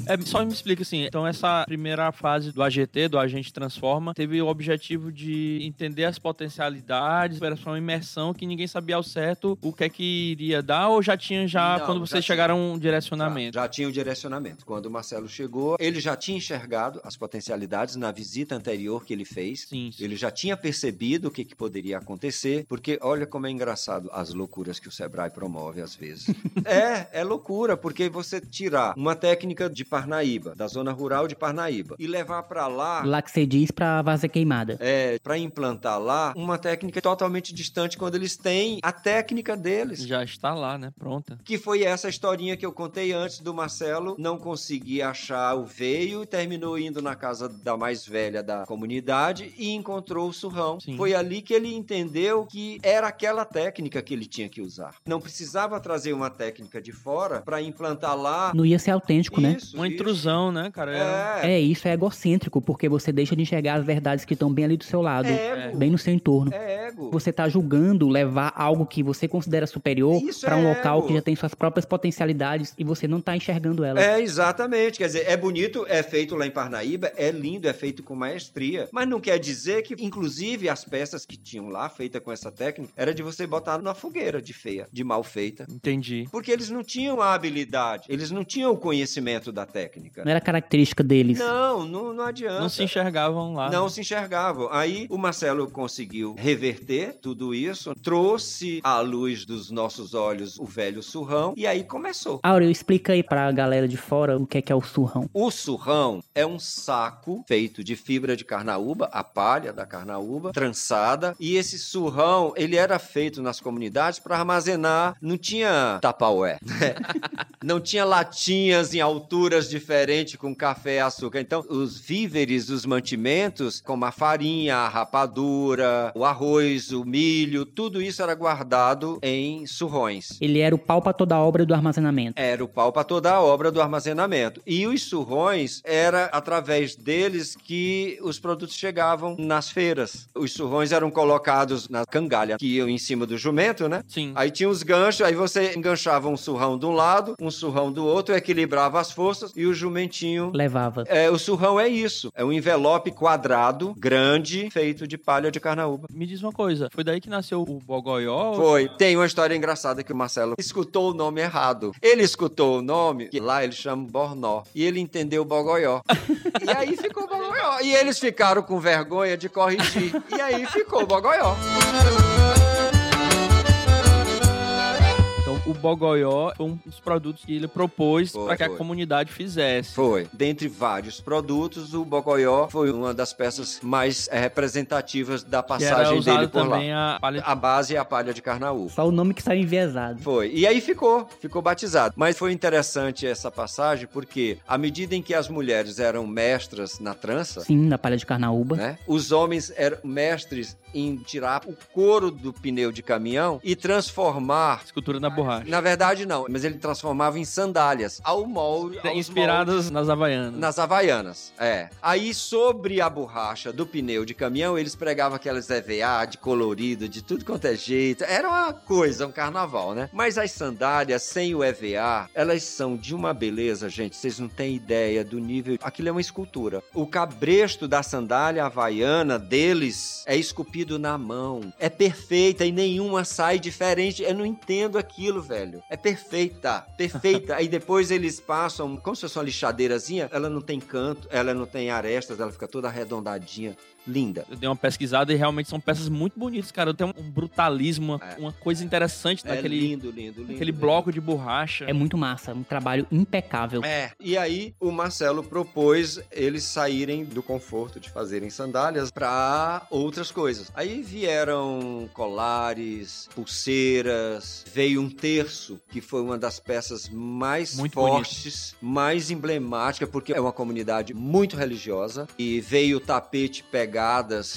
É, só me explica assim, então essa primeira fase do AGT, do Agente Transforma, teve o objetivo de entender as potencialidades, era só uma imersão que ninguém sabia ao certo o que é que iria dar, ou já tinha já, Não, quando já vocês tinha. chegaram, um direcionamento? Já, já tinha o direcionamento. Quando o Marcelo chegou, ele já tinha enxergado as potencialidades na visita anterior que ele fez. Sim, sim. Ele já tinha percebido o que, que poderia acontecer, porque olha como é engraçado as loucuras que o Sebrae promove às vezes. é, é loucura, porque você tirar uma técnica de Parnaíba, da zona rural de Parnaíba, e levar para lá Lá que você diz pra várzea queimada. é, para implantar lá uma técnica totalmente distante quando eles têm a técnica deles. Já está lá, né? Pronta. Que foi essa historinha que eu contei antes do Marcelo não conseguir achar o veio e terminou indo na casa da mais velha da comunidade e encontrou o surrão. Sim. Foi ali que ele entendeu que era aquela técnica que ele tinha que usar. Não precisava trazer uma técnica de fora para implantar lá. Não ia ser autêntico, né? Isso, Uma isso. Intrusão, né, cara? É, É, isso é egocêntrico, porque você deixa de enxergar as verdades que estão bem ali do seu lado, é ego. bem no seu entorno. É ego. Você tá julgando levar algo que você considera superior Isso pra um é local ego. que já tem suas próprias potencialidades e você não tá enxergando elas. É, exatamente. Quer dizer, é bonito, é feito lá em Parnaíba, é lindo, é feito com maestria. Mas não quer dizer que, inclusive, as peças que tinham lá, feitas com essa técnica, era de você botar na fogueira de feia, de mal feita. Entendi. Porque eles não tinham a habilidade, eles não tinham o conhecimento da técnica. Não era característica deles. Não, não, não adianta. Não se enxergavam lá. Não se enxergavam. Aí o Marcelo conseguiu reverter tudo isso, trouxe à luz dos nossos olhos o velho surrão e aí começou. Áureo, explica aí pra galera de fora o que é que é o surrão. O surrão é um saco feito de fibra de carnaúba, a palha da carnaúba, trançada. E esse surrão, ele era feito nas comunidades para armazenar. Não tinha tapaué, né? Não tinha latinhas em alturas diferentes com café e açúcar. Então, os víveres, os mantimentos, como a farinha, a rapadura, o arroz, o milho, tudo isso era guardado em surrões. Ele era o pau pra toda a obra do armazenamento. Era o pau para toda a obra do armazenamento. E os surrões, era através deles que os produtos chegavam nas feiras. Os surrões eram colocados na cangalha, que iam em cima do jumento, né? Sim. Aí tinha os ganchos, aí você enganchava um surrão de um lado, um surrão do outro, equilibrava as forças e o jumentinho. Levava. É, o surrão é isso. É um envelope quadrado, grande, feito de palha de carnaúba. Me diz uma coisa, foi daí que nasceu o Bogoió? Foi. Tem uma história engraçada que o Marcelo escutou o nome errado. Ele escutou o nome, que lá ele chama Bornó, e ele entendeu Bogoió. e aí ficou Bogoió. E eles ficaram com vergonha de corrigir. E aí ficou Bogoió. O Bogoió foi um dos produtos que ele propôs para que a foi. comunidade fizesse. Foi. Dentre vários produtos, o Bogoió foi uma das peças mais eh, representativas da Que era passagem dele por lá. também a palha A base é a palha de carnaúba. Só o nome que saiu enviesado. Foi. E aí ficou, ficou batizado. Mas foi interessante essa passagem porque, à medida em que as mulheres eram mestras na trança, Sim, na palha de carnaúba. né? Os homens eram mestres em tirar o couro do pneu de caminhão e transformar. escultura na borracha. Na verdade, não, mas ele transformava em sandálias ao molde. Inspiradas nas Havaianas. nas Havaianas, é. Aí, sobre a borracha do pneu de caminhão, eles pregavam aquelas EVA de colorido, de tudo quanto é jeito. Era uma coisa, um carnaval, né? Mas as sandálias sem o EVA, elas são de uma beleza, gente. Vocês não têm ideia do nível. Aquilo é uma escultura. O cabresto da sandália havaiana deles é esculpido na mão. É perfeita e nenhuma sai diferente. Eu não entendo aquilo, velho. É perfeita, perfeita. Aí depois eles passam, como se fosse uma lixadeirazinha, ela não tem canto, ela não tem arestas, ela fica toda arredondadinha. Linda. Eu dei uma pesquisada e realmente são peças muito bonitas, cara. Tem um brutalismo, uma, É. uma coisa interessante É naquele, lindo, lindo, lindo. naquele lindo. bloco de borracha. É muito massa, um trabalho impecável. É, e aí o Marcelo propôs eles saírem do conforto de fazerem sandálias para outras coisas. Aí vieram colares, pulseiras, veio um terço, que foi uma das peças mais Muito fortes, mais emblemática, porque é uma comunidade muito religiosa, e veio o tapete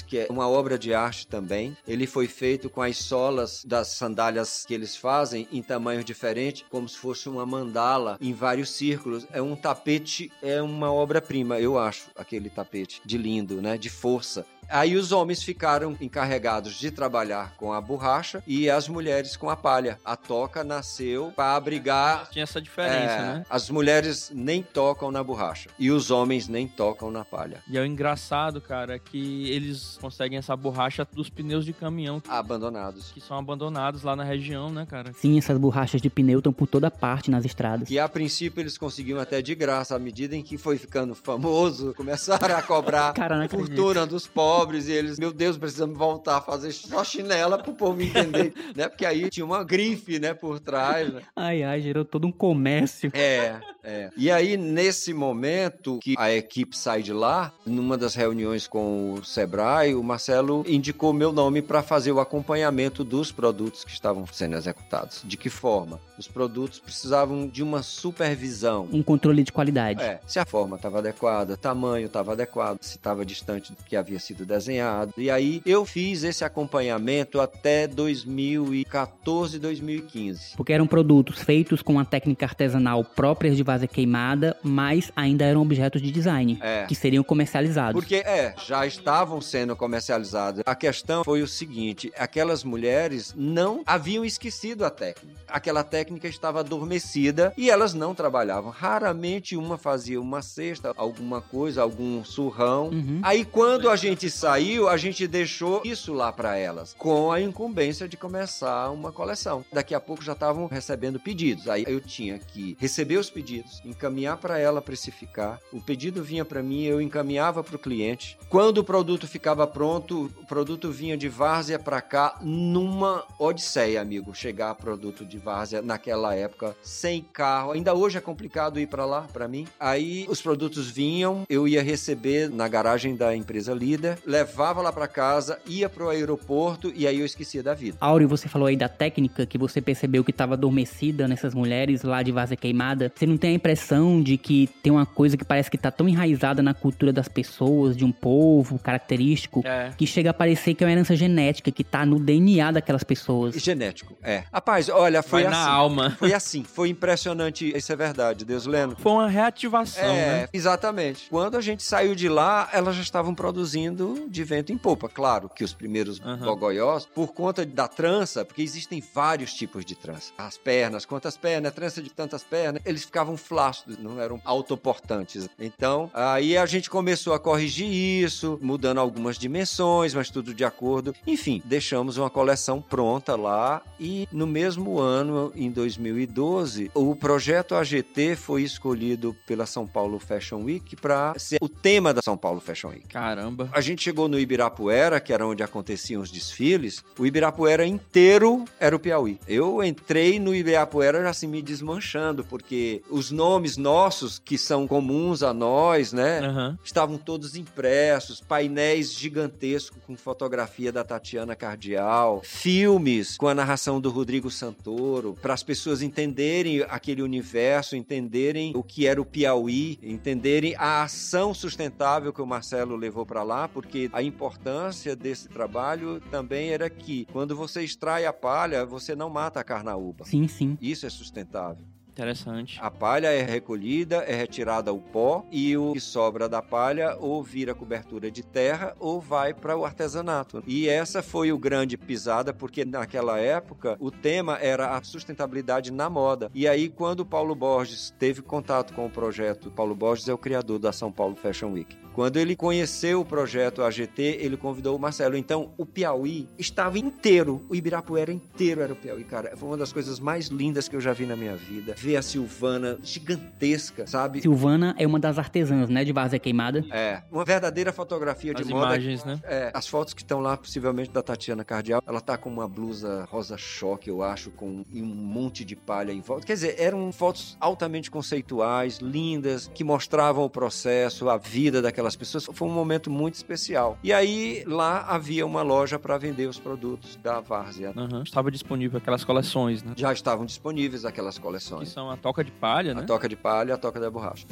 que é uma obra de arte também. Ele foi feito com as solas das sandálias que eles fazem em tamanhos diferentes, como se fosse uma mandala em vários círculos. É um tapete, é uma obra-prima, eu acho, aquele tapete de lindo, né? De força. Aí os homens ficaram encarregados de trabalhar com a borracha e as mulheres com a palha. A toca nasceu para abrigar. Tinha essa diferença, é, né? As mulheres nem tocam na borracha e os homens nem tocam na palha. E é o engraçado, cara, que eles conseguem essa borracha dos pneus de caminhão Abandonados. que são abandonados lá na região, né, cara? Sim, essas borrachas de pneu estão por toda parte nas estradas. Que a princípio eles conseguiam até de graça, à medida em que foi ficando famoso, começaram a cobrar Cara, fortuna dos pobres e eles, meu Deus, precisamos voltar a fazer só chinela pro povo entender, né? Porque aí tinha uma grife, né, por trás, né? Ai, ai, gerou todo um comércio. É, é. E aí, nesse momento que a equipe sai de lá, numa das reuniões com o Sebrae, o Marcelo indicou meu nome para fazer o acompanhamento dos produtos que estavam sendo executados. De que forma? Os produtos precisavam de uma supervisão. Um controle de qualidade. É, se a forma estava adequada, tamanho estava adequado, se estava distante do que havia sido desenhado. E aí eu fiz esse acompanhamento até 2014, 2015. Porque eram produtos feitos com a técnica artesanal própria de vaza queimada, mas ainda eram objetos de design, É. que seriam comercializados. Porque, é, já estavam sendo comercializados. A questão foi o seguinte: aquelas mulheres não haviam esquecido a técnica. Aquela técnica estava adormecida e elas não trabalhavam. Raramente uma fazia uma cesta, alguma coisa, algum surrão. Uhum. Aí, quando a gente saiu, a gente deixou isso lá para elas, com a incumbência de começar uma coleção. Daqui a pouco já estavam recebendo pedidos. Aí eu tinha que receber os pedidos, encaminhar para ela precificar. O pedido vinha para mim, eu encaminhava para o cliente. Quando o produto ficava pronto, o produto vinha de várzea para cá numa odisseia, amigo. Chegar produto de várzea naquela época sem carro. Ainda hoje é complicado ir para lá, para mim. Aí os produtos vinham, eu ia receber na garagem da empresa líder, levava lá para casa, ia pro aeroporto e aí eu esquecia da vida. Áureo, você falou aí da técnica que você percebeu que estava adormecida nessas mulheres lá de vaza queimada. Você não tem a impressão de que tem uma coisa que parece que tá tão enraizada na cultura das pessoas, de um povo característico, É. que chega a parecer que é uma herança genética, que tá no DNA daquelas pessoas. Genético, é. Rapaz, olha, foi Vai assim. na alma. Foi assim, foi impressionante. Isso é verdade, Deus lendo. Foi uma reativação, É, né? exatamente. Quando a gente saiu de lá, elas já estavam produzindo de vento em popa. Claro que os primeiros Aham. bogoiós, por conta da trança, porque existem vários tipos de trança. As pernas, quantas pernas, trança de tantas pernas, eles ficavam flácidos, não eram autoportantes. Então, aí a gente começou a corrigir isso, mudando algumas dimensões, mas tudo de acordo. Enfim, deixamos uma coleção pronta lá e no mesmo ano, em 2012, o projeto AGT foi escolhido pela São Paulo Fashion Week para ser o tema da São Paulo Fashion Week. Caramba. A gente chegou no Ibirapuera, que era onde aconteciam os desfiles. O Ibirapuera inteiro era o Piauí. Eu entrei no Ibirapuera assim me desmanchando, porque os nomes nossos, que são comuns a nós, né? Aham. Estavam todos impressos, painéis gigantescos com fotografia da Tatiana Cardial, filmes com a narração do Rodrigo Santoro, para as pessoas entenderem aquele universo, entenderem o que era o Piauí, entenderem a ação sustentável que o Marcelo levou para lá, porque a importância desse trabalho também era que quando você extrai a palha, você não mata a carnaúba. Sim, sim. Isso é sustentável. Interessante. A palha é recolhida, é retirada o pó e o que sobra da palha ou vira cobertura de terra ou vai para o artesanato. E essa foi o grande pisada porque naquela época o tema era a sustentabilidade na moda. E aí quando o Paulo Borges teve contato com o projeto, Paulo Borges é o criador da São Paulo Fashion Week. Quando ele conheceu o projeto AGT, ele convidou o Marcelo. Então, o Piauí estava inteiro, o Ibirapuera inteiro era o Piauí, cara. Foi uma das coisas mais lindas que eu já vi na minha vida. Ver a Silvana gigantesca, sabe? Silvana é uma das artesãs, né, de vaza queimada. É, uma verdadeira fotografia de As moda. imagens, né? É, as fotos que estão lá, possivelmente da Tatiana Cardial, ela tá com uma blusa rosa choque, eu acho, com um monte de palha em volta. Quer dizer, eram fotos altamente conceituais, lindas, que mostravam o processo, a vida daquelas pessoas. Foi um momento muito especial. E aí, lá havia uma loja para vender os produtos da Várzea. Aham. Estava disponível aquelas coleções, né? Já estavam disponíveis aquelas Que coleções. são a toca de palha, A né? toca de palha e a toca da borracha.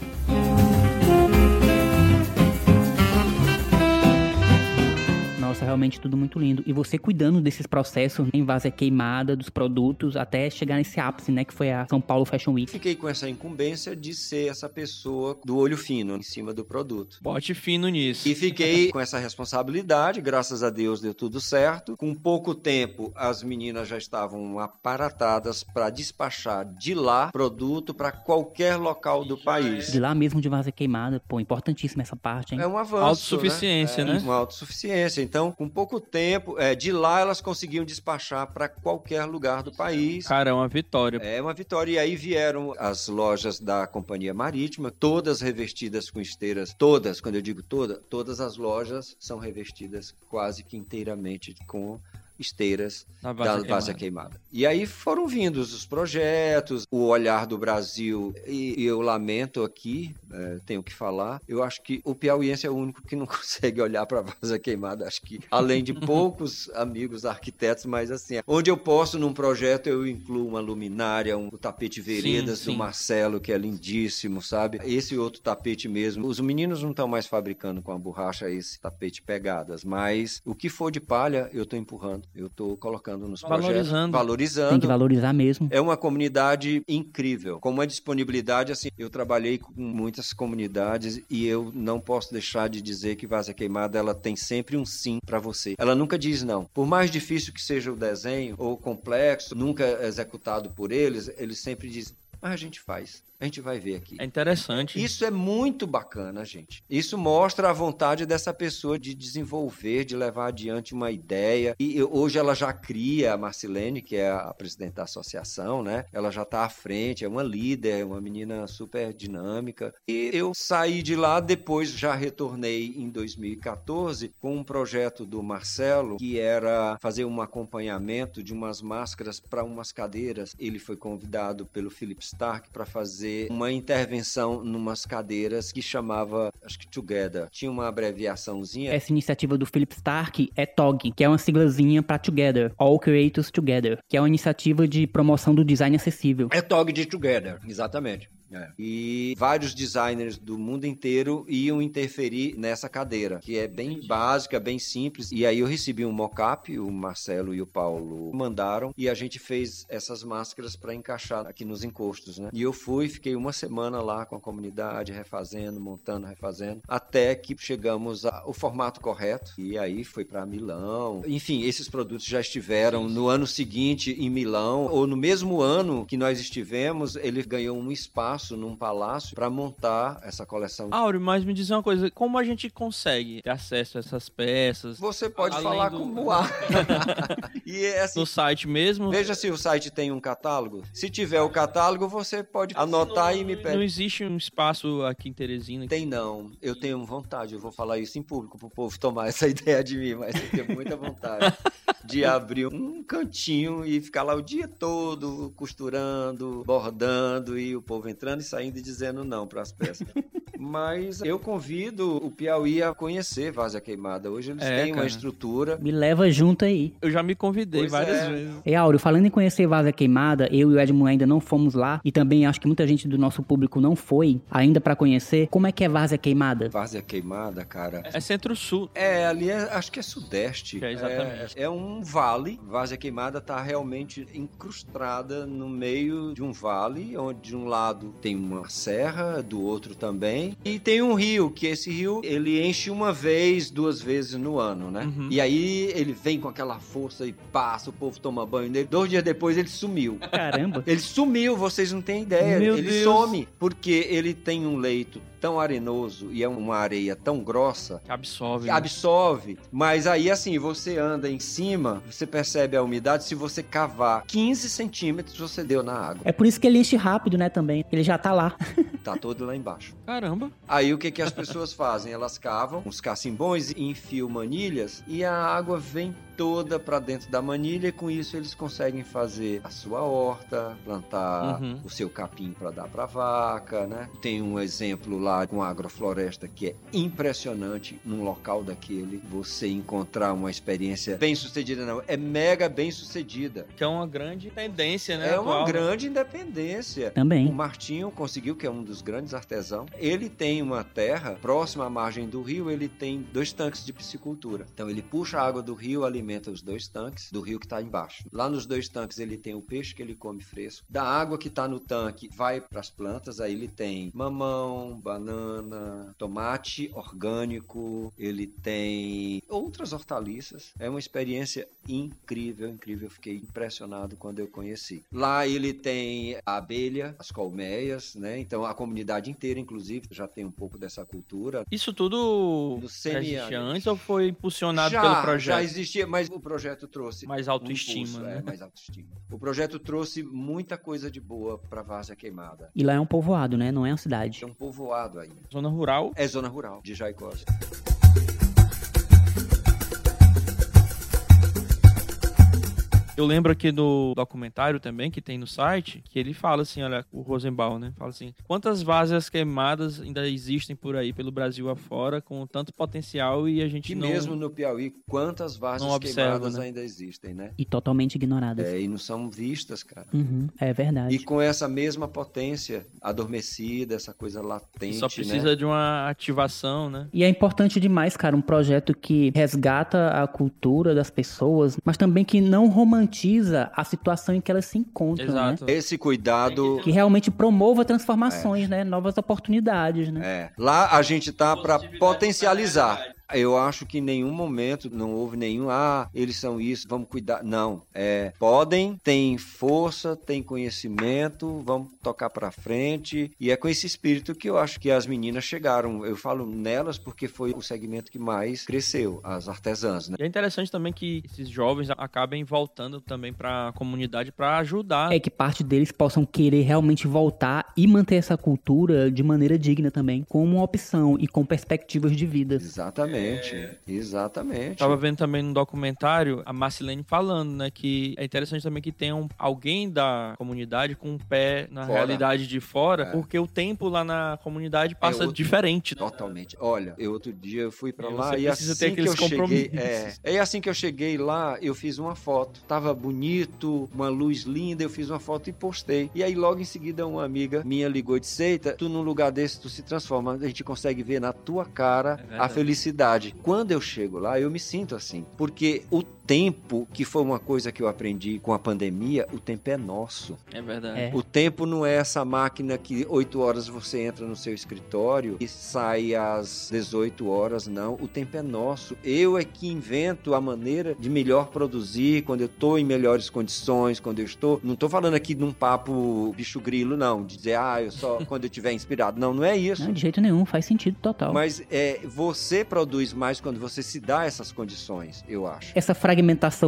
Nossa, realmente tudo muito lindo. E você cuidando desses processos em vaza queimada, dos produtos, até chegar nesse ápice, né? Que foi a São Paulo Fashion Week. Fiquei com essa incumbência de ser essa pessoa do olho fino em cima do produto. Bote fino nisso. E fiquei com essa responsabilidade, graças a Deus deu tudo certo. Com pouco tempo, as meninas já estavam aparatadas para despachar de lá produto para qualquer local do país. De lá mesmo de vaza queimada, pô, importantíssima essa parte, hein? É um avanço. Autossuficiência, né? né? É, Uma autossuficiência. Então, com pouco tempo, é, de lá elas conseguiam despachar para qualquer lugar do país. Cara, é uma vitória. É uma vitória. E aí vieram as lojas da Companhia Marítima, todas revestidas com esteiras. Todas, quando eu digo toda, todas as lojas são revestidas quase que inteiramente com esteiras da vaza Vaza queimada. Queimada. E aí foram vindos os projetos, o olhar do Brasil, e, eu lamento aqui, é, tenho que falar, eu acho que o piauiense é o único que não consegue olhar para a Vaza Queimada, acho que além de poucos amigos arquitetos, mas assim, onde eu posso num projeto eu incluo uma luminária, um, o tapete veredas Sim, do sim. Marcelo, que é lindíssimo, sabe? Esse outro tapete mesmo, os meninos não estão mais fabricando com a borracha esse tapete pegadas, mas o que for de palha eu tô empurrando, eu tô colocando nos projetos, Valorizando. valorizando. Tem que valorizar mesmo. É uma comunidade incrível, com uma disponibilidade assim. Eu trabalhei com muitas comunidades e eu não posso deixar de dizer que Vaza Queimada ela tem sempre um sim para você. Ela nunca diz não. Por mais difícil que seja o desenho ou complexo, nunca executado por eles, eles sempre dizem: "Mas a gente faz. A gente vai ver aqui". É interessante. Isso é muito bacana, gente. Isso mostra a vontade dessa pessoa de desenvolver, de levar adiante uma ideia. E hoje ela já cria, a Marcilene, que é a presidente da associação, né? Ela já está à frente, é uma líder, é uma menina super dinâmica. E eu saí de lá, depois já retornei em 2014 com um projeto do Marcelo, que era fazer um acompanhamento de umas máscaras para umas cadeiras. Ele foi convidado pelo Philip Stark para fazer uma intervenção numas cadeiras que chamava, acho que Together. Tinha uma abreviaçãozinha. Essa iniciativa do Philip Stark é TOG, que é uma siglazinha para Together, All Creators Together, que é uma iniciativa de promoção do design acessível. É TOG de Together, exatamente. É. E vários designers do mundo inteiro iam interferir nessa cadeira, que é bem básica, bem simples. E aí eu recebi um mock-up, o Marcelo e o Paulo mandaram, e a gente fez essas máscaras para encaixar aqui nos encostos, né? E eu fui, fiquei uma semana lá com a comunidade, refazendo, montando, refazendo, até que chegamos ao formato correto. E aí foi para Milão. Enfim, esses produtos já estiveram no ano seguinte em Milão, ou no mesmo ano que nós estivemos, ele ganhou um espaço num palácio para montar essa coleção. Áureo, mas me diz uma coisa, como a gente consegue ter acesso a essas peças? Você pode Além falar do- com o ar. e é assim, No site mesmo? veja se o site tem um catálogo. Se tiver o catálogo, você pode anotar e me Não pede. existe um espaço aqui em Teresina? Tem não. Eu tenho vontade, eu vou falar isso em público pro povo tomar essa ideia de mim, mas eu tenho muita vontade de abrir um cantinho e ficar lá o dia todo costurando, bordando e o povo entrando e saindo e dizendo não para as peças. Mas eu convido o Piauí a conhecer Várzea Queimada. Hoje eles É, têm uma cara. estrutura. Me leva junto aí. Eu já me convidei Pois várias é. vezes. E Áureo, falando em conhecer Vaza Queimada, eu e o Edmund ainda não fomos lá e também acho que muita gente do nosso público não foi ainda pra conhecer. Como é que é Vaza Queimada? Várzea Queimada, cara. É centro-sul. É, ali é- acho que é sudeste. É, exatamente. É, é um vale. Várzea Queimada está realmente incrustada no meio de um vale, onde de um lado tem uma serra, do outro também, e tem um rio, que esse rio ele enche uma vez, duas vezes no ano, né? Uhum. E aí ele vem com aquela força e passa, o povo toma banho nele. Dois dias depois ele sumiu. Caramba. Ele sumiu, vocês não têm ideia. Meu ele Deus. some porque ele tem um leito tão arenoso e é uma areia tão grossa Que absorve. que né? absorve. Mas aí, assim, você anda em cima, você percebe a umidade. Se você cavar 15 centímetros, você deu na água. É por isso que ele enche rápido, né, também. Ele já tá lá. Tá todo lá embaixo. Caramba. Aí o que, que as pessoas fazem? Elas cavam uns cacimbões e enfiam manilhas e a água vem toda para dentro da manilha e com isso eles conseguem fazer a sua horta, plantar Uhum. o seu capim para dar para vaca, né? Tem um exemplo lá com a agrofloresta que é impressionante num local daquele você encontrar uma experiência bem sucedida não, é mega bem sucedida. Que é uma grande tendência, né? É uma atual, né? grande independência. O Também. Martinho conseguiu, que é um dos grandes artesãos, ele tem uma terra próxima à margem do rio, ele tem dois tanques de piscicultura. Então ele puxa a água do rio, alimenta os dois tanques do rio que está embaixo. Lá nos dois tanques ele tem o peixe que ele come fresco. Da água que está no tanque vai para as plantas, aí ele tem mamão, banana, tomate orgânico, ele tem outras hortaliças. É uma experiência incrível, incrível. Eu fiquei impressionado quando eu conheci. Lá ele tem a abelha, as colmeias, né? Então a comunidade inteira, inclusive, já tem um pouco dessa cultura. Isso tudo No existia semiárido. antes ou foi impulsionado já, pelo já projeto? existia, mas o projeto trouxe Mais um autoestima, impulso, né? É, mais autoestima. O projeto trouxe muita coisa de boa para Várzea Queimada. E lá é um povoado, né? Não é uma cidade. É um povoado ainda. Zona rural. É zona rural de Jaicós. Eu lembro aqui do documentário também que tem no site, que ele fala assim, olha, o Rosenbaum, né? Fala assim, quantas várzeas queimadas ainda existem por aí pelo Brasil afora com tanto potencial e a gente Que não mesmo no Piauí, quantas observa, queimadas né? ainda existem, né? E totalmente ignoradas. É, e não são vistas, cara. Uhum, é verdade. E com essa mesma potência adormecida, essa coisa latente, só precisa né? de uma ativação, né? E é importante demais, cara, um projeto que resgata a cultura das pessoas, mas também que não romantiza a situação em que elas se encontram, né? Exato. Esse cuidado Que realmente promova transformações, né? Novas oportunidades, né? É. Lá a gente tá para potencializar. Eu acho que em nenhum momento não houve nenhum, ah, eles são isso, vamos cuidar. Não. É, podem, têm força, têm conhecimento, vamos tocar para frente. E é com esse espírito que eu acho que as meninas chegaram. Eu falo nelas porque foi o segmento que mais cresceu, as artesãs, né? E é interessante também que esses jovens acabem voltando também para a comunidade para ajudar. É que parte deles possam querer realmente voltar e manter essa cultura de maneira digna também, como opção e com perspectivas de vida. Exatamente. Exatamente. Tava vendo também no documentário a Marcelene falando, né, que é interessante também que tenha um- alguém da comunidade com um pé na Fora. realidade de fora, É. porque o tempo lá na comunidade passa outro- diferente. Totalmente. Olha, eu outro dia eu fui pra E lá você e precisa assim ter que eu aqueles cheguei, compromissos. é, e assim que eu cheguei lá, eu fiz uma foto. Tava bonito, uma luz linda, eu fiz uma foto e postei. E aí logo em seguida uma amiga minha ligou e disse: "Eita, tu num lugar desse tu se transforma, a gente consegue ver na tua cara É a verdade. felicidade". Quando eu chego lá, eu me sinto assim, porque o tempo, que foi uma coisa que eu aprendi com a pandemia, o tempo é nosso. É verdade. É. O tempo não é essa máquina que 8 horas você entra no seu escritório e sai às 18 horas, não. O tempo é nosso. Eu é que invento a maneira de melhor produzir quando eu estou em melhores condições, quando eu estou. Não estou falando aqui num papo bicho grilo, não, de dizer, ah, eu só quando eu estiver inspirado. Não, não é isso. Não, de jeito nenhum, faz sentido total. Mas é, você produz mais quando você se dá essas condições, eu acho. Essa fragmentação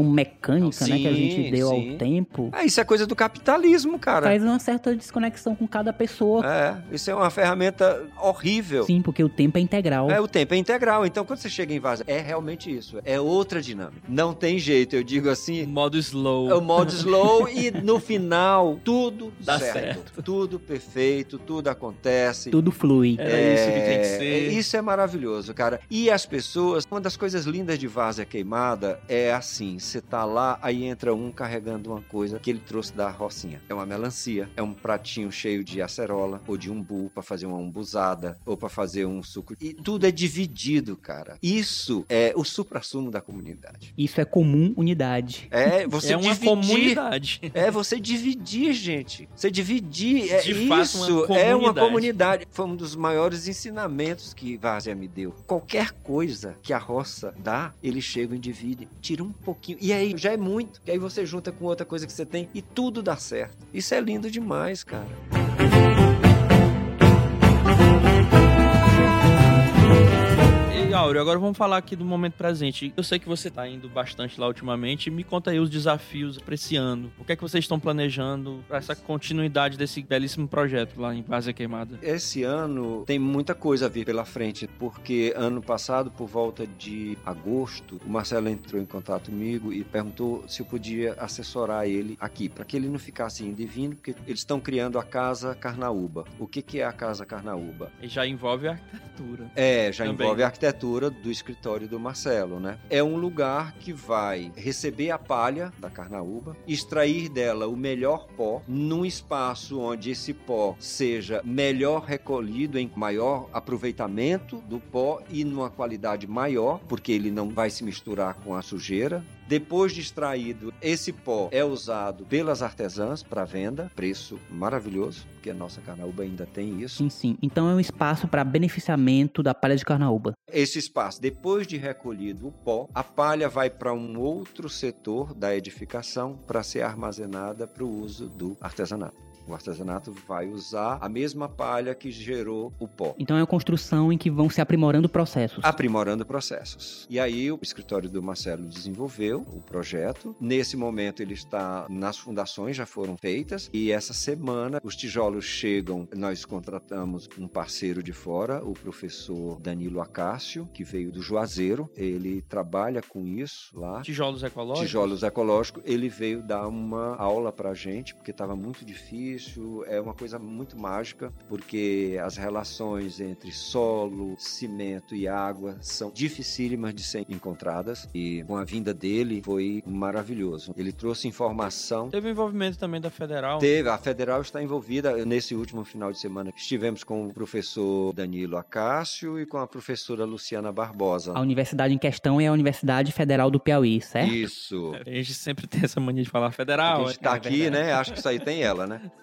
mecânica, né, que a Sim, gente deu sim. ao tempo, Ah, isso é coisa do capitalismo, cara. faz uma certa desconexão com cada pessoa. É, isso é uma ferramenta horrível. Sim, porque o tempo é integral. É, o tempo é integral. Então, quando você chega em Vaza, é realmente isso. É outra dinâmica. Não tem jeito. Eu digo O assim, modo slow. é o modo slow e no final, tudo Dá certo. Tudo perfeito, tudo acontece. Tudo flui. Era isso que tem que ser. É, Isso é maravilhoso, cara. E as pessoas, uma das coisas lindas de Várzea Queimada é assim: você tá lá, aí entra um carregando uma coisa que ele trouxe da Rocinha. É uma melancia, é um pratinho cheio de acerola ou de umbu pra fazer uma umbuzada ou pra fazer um suco. E tudo é dividido, cara. Isso é o supra-sumo da comunidade. Isso é comum unidade. É você é uma dividir. comunidade. É você dividir, gente. Você dividir. É De fato, isso uma é uma comunidade. comunidade. Foi um dos maiores ensinamentos que Várzea me deu. Qualquer coisa que a roça dá, eles chegam e dividem. Tira um pouquinho. E aí já é muito. E aí você junta com outra coisa que você tem e tudo dá certo. Isso é lindo demais, cara. E, Áureo, agora vamos falar aqui do momento presente. Eu sei que você está indo bastante lá ultimamente. Me conta aí os desafios para esse ano. O que é que vocês estão planejando para essa continuidade desse belíssimo projeto lá em Várzea Queimada? Esse ano tem muita coisa a vir pela frente, porque ano passado, por volta de agosto, o Marcelo entrou em contato comigo e perguntou se eu podia assessorar ele aqui, para que ele não ficasse indo e vindo, porque eles estão criando a Casa Carnaúba. O que, que é a Casa Carnaúba? E já envolve a arquitetura. É, já Também. envolve a arquitetura do escritório do Marcelo, né? É um lugar que vai receber a palha da Carnaúba, extrair dela o melhor pó, num espaço onde esse pó seja melhor recolhido, em maior aproveitamento do pó e numa qualidade maior, porque ele não vai se misturar com a sujeira. Depois de extraído, esse pó é usado pelas artesãs para venda, preço maravilhoso, porque a nossa carnaúba ainda tem isso. Sim, sim. Então é um espaço para beneficiamento da palha de carnaúba. Esse espaço, depois de recolhido o pó, a palha vai para um outro setor da edificação para ser armazenada para o uso do artesanato. O artesanato vai usar a mesma palha que gerou o pó. Então é uma construção em que vão se aprimorando processos. Aprimorando processos. E aí o escritório do Marcelo desenvolveu o projeto. Nesse momento ele está nas fundações já foram feitas e essa semana os tijolos chegam. Nós contratamos um parceiro de fora, o professor Danilo Acácio, que veio do Juazeiro. Ele trabalha com isso lá. Tijolos ecológicos. Tijolos ecológicos. Ele veio dar uma aula para gente porque estava muito difícil isso é uma coisa muito mágica, porque as relações entre solo, cimento e água são dificílimas de ser encontradas e com a vinda dele foi maravilhoso. Ele trouxe informação. Teve envolvimento também da Federal? Teve, a Federal está envolvida nesse último final de semana. Estivemos com o professor Danilo Acácio e com a professora Luciana Barbosa. A universidade em questão é a Universidade Federal do Piauí, certo? Isso. A gente sempre tem essa mania de falar federal. A gente está é aqui, né? Acho que isso aí tem ela, né?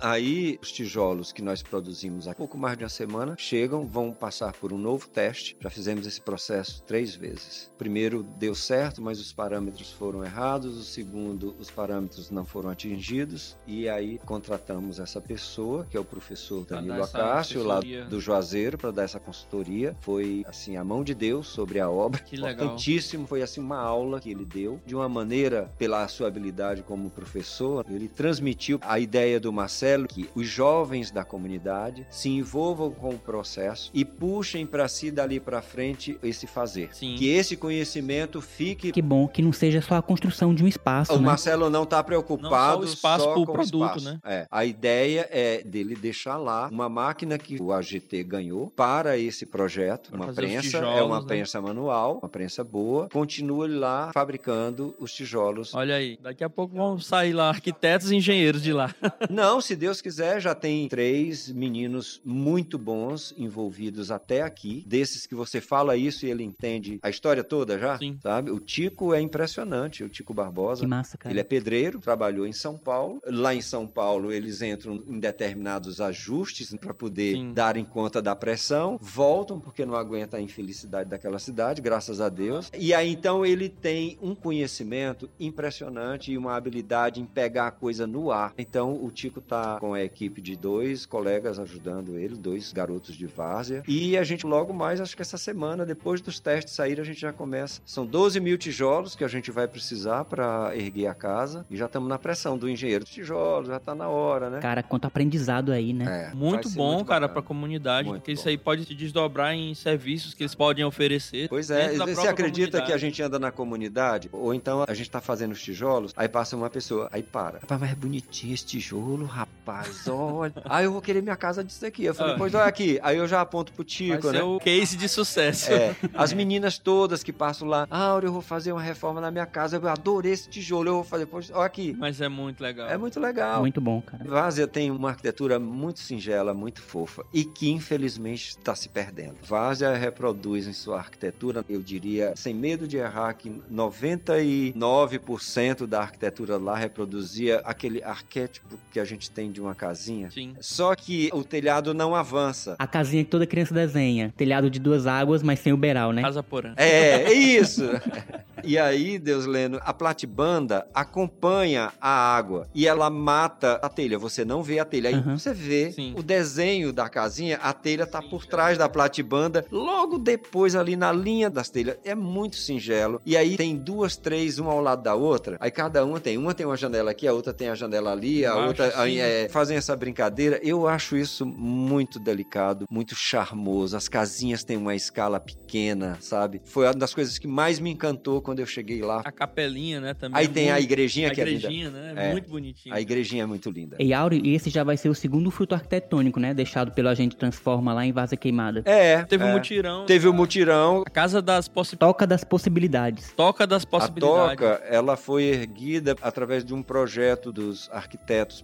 Aí, os tijolos que nós produzimos há pouco mais de uma semana chegam, vão passar por um novo teste. Já fizemos esse processo três vezes. O primeiro deu certo, mas os parâmetros foram errados. O segundo, os parâmetros não foram atingidos. E aí, contratamos essa pessoa, que é o professor Danilo Acácio, lá do Juazeiro, para dar essa consultoria. Foi, assim, a mão de Deus sobre a obra. Que legal. Importantíssimo. Foi, assim, uma aula que ele deu. De uma maneira, pela sua habilidade como professor, ele transmitiu a ideia do Marcelo que os jovens da comunidade se envolvam com o processo e puxem para si dali para frente esse fazer. Sim. Que esse conhecimento fique. Que bom que não seja só a construção de um espaço. O né? Marcelo não está preocupado não só o espaço só com o produto, espaço. né? É. A ideia é dele deixar lá uma máquina que o AGT ganhou para esse projeto, pra uma prensa, tijolos, é uma né? prensa manual, uma prensa boa. Continua lá fabricando os tijolos. Olha aí, daqui a pouco vão sair lá arquitetos e engenheiros de lá. não, se Deus quiser, já tem três meninos muito bons envolvidos até aqui. Desses que você fala isso e ele entende a história toda já, Sim. sabe? O Tico é impressionante, o Tico Barbosa. Que massa, cara. Ele é pedreiro, trabalhou em São Paulo. Lá em São Paulo, eles entram em determinados ajustes para poder Sim. darem conta da pressão, voltam porque não aguenta a infelicidade daquela cidade, graças a Deus. E aí então ele tem um conhecimento impressionante e uma habilidade em pegar a coisa no ar. Então o Tico tá com a equipe de dois colegas ajudando ele, dois garotos de várzea. E a gente logo mais, acho que essa semana, depois dos testes saírem, a gente já começa. São 12 mil tijolos que a gente vai precisar para erguer a casa. E já estamos na pressão do engenheiro dos tijolos, já está na hora, né? Cara, quanto aprendizado aí, né? É, muito bom, muito cara, para a comunidade, muito porque bom. isso aí pode se desdobrar em serviços que eles podem oferecer. Pois é, você acredita comunidade. que a gente anda na comunidade, ou então a gente está fazendo os tijolos, aí passa uma pessoa, aí para. Rapaz, mas é bonitinho esse tijolo, rapaz, olha. aí eu vou querer minha casa disso aqui. Eu falei, Ah. pois olha aqui. Aí eu já aponto pro Vai Tico, ser né? o case de sucesso. É, as meninas todas que passam lá, ah, eu vou fazer uma reforma na minha casa, eu adorei esse tijolo, eu vou fazer, pois, olha aqui. Mas é muito legal. É muito legal. Muito bom, cara. Várzea tem uma arquitetura muito singela, muito fofa e que infelizmente está se perdendo. Várzea reproduz em sua arquitetura, eu diria, sem medo de errar, que 99% da arquitetura lá reproduzia aquele arquétipo que a gente tem tem de uma casinha. Sim. Só que o telhado não avança. A casinha que toda criança desenha. Telhado de duas águas, mas sem o beiral, né? Casa Porã. É, é isso. E aí, Deus lendo, a platibanda acompanha a água e ela mata a telha. Você não vê a telha. Aí Uhum. você vê Sim. o desenho da casinha, a telha tá por trás da platibanda, logo depois ali na linha das telhas. É muito singelo. E aí tem duas, três, uma ao lado da outra. Aí cada uma tem. Uma tem uma janela aqui, a outra tem a janela ali, a outra aí, sim. é, fazem essa brincadeira. Eu acho isso muito delicado, muito charmoso. As casinhas têm uma escala pequena, sabe? Foi uma das coisas que mais me encantou quando eu cheguei lá. A capelinha, né? Também Aí é tem a muito- igrejinha a que é linda. igrejinha, né? É. Muito bonitinha. A igrejinha é muito linda. E e esse já vai ser o segundo fruto arquitetônico, né? Deixado pelo agente Transforma lá em Vaza Queimada. É. Teve é. um mutirão. Teve o mutirão. A casa das possibilidades. Toca das possibilidades. Toca das A possibilidades. toca, ela foi erguida através de um projeto dos arquitetos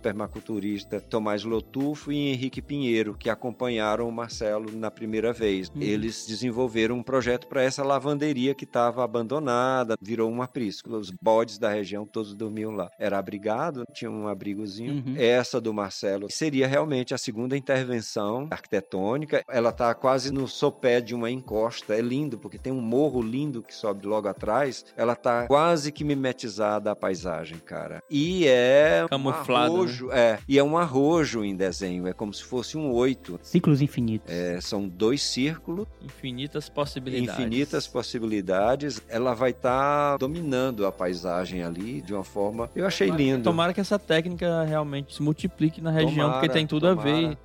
Tomás Lotufo e Henrique Pinheiro, que acompanharam o Marcelo na primeira vez. Uhum. Eles desenvolveram um projeto para essa lavanderia que estava abandonada, virou um aprisco. Os bodes da região todos dormiam lá. Era abrigado, tinha um abrigozinho. Uhum. Essa do Marcelo seria realmente a segunda intervenção arquitetônica. Ela está quase no sopé de uma encosta. É lindo, porque tem um morro lindo que sobe logo atrás. Ela está quase que mimetizada a paisagem, cara. E é Camuflada, um arrojo, é, e é um arrojo em desenho, é como se fosse um oito. Ciclos infinitos. É, são dois círculos, Infinitas possibilidades. infinitas possibilidades. Ela vai estar dominando a paisagem ali de uma forma. Eu achei lindo. Tomara que essa técnica realmente se multiplique na região, Tomara, porque tem tudo a ver.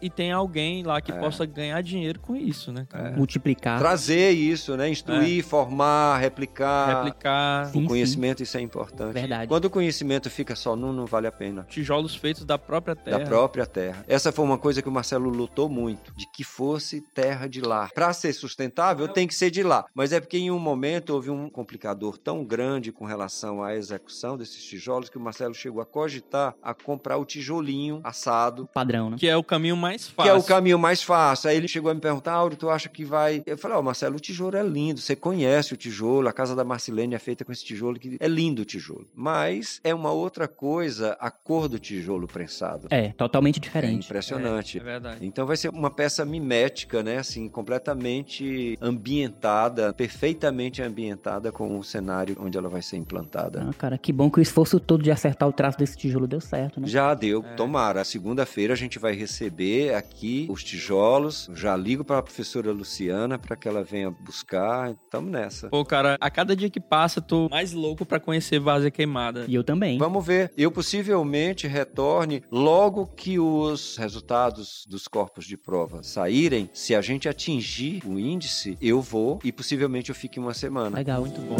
E tem alguém lá que É. possa ganhar dinheiro com isso, né, cara? Multiplicar. Trazer isso, né? Instruir, formar, replicar. Replicar Sim, o conhecimento, isso é importante. Verdade. Quando o conhecimento fica só num, não vale a pena. tijolos feitos da própria terra. Da própria terra. Essa foi uma coisa que o Marcelo lutou muito, de que fosse terra de lá. Para ser sustentável, tem que ser de lá. Mas é porque em um momento houve um complicador tão grande com relação à execução desses tijolos que o Marcelo chegou a cogitar a comprar o tijolinho assado Padrão, né? Que é o caminho mais fácil. que é o caminho mais fácil. Aí ele chegou a me perguntar, Áureo, tu acha que vai... Eu falei, ó, Marcelo, o tijolo é lindo, você conhece o tijolo, a casa da Marcilene é feita com esse tijolo, que é lindo o tijolo. Mas é uma outra coisa a cor do tijolo prensado. É, totalmente É diferente. impressionante. É, é verdade. Então vai ser uma peça mimética, né? Assim, completamente ambientada, perfeitamente ambientada com o cenário onde ela vai ser implantada. Ah, cara, que bom que o esforço todo de acertar o traço desse tijolo deu certo, né? Já deu, É. tomara. Segunda-feira a gente vai receber aqui os tijolos. Já ligo para a professora Luciana para que ela venha buscar. Estamos nessa. Pô, cara, a cada dia que passa, tô mais louco pra conhecer Várzea Queimada. E eu também. Vamos ver. Eu possivelmente retorne logo que os resultados dos corpos de prova saírem. Se a gente atingir o índice, eu vou e possivelmente eu fique uma semana. Legal. Muito bom.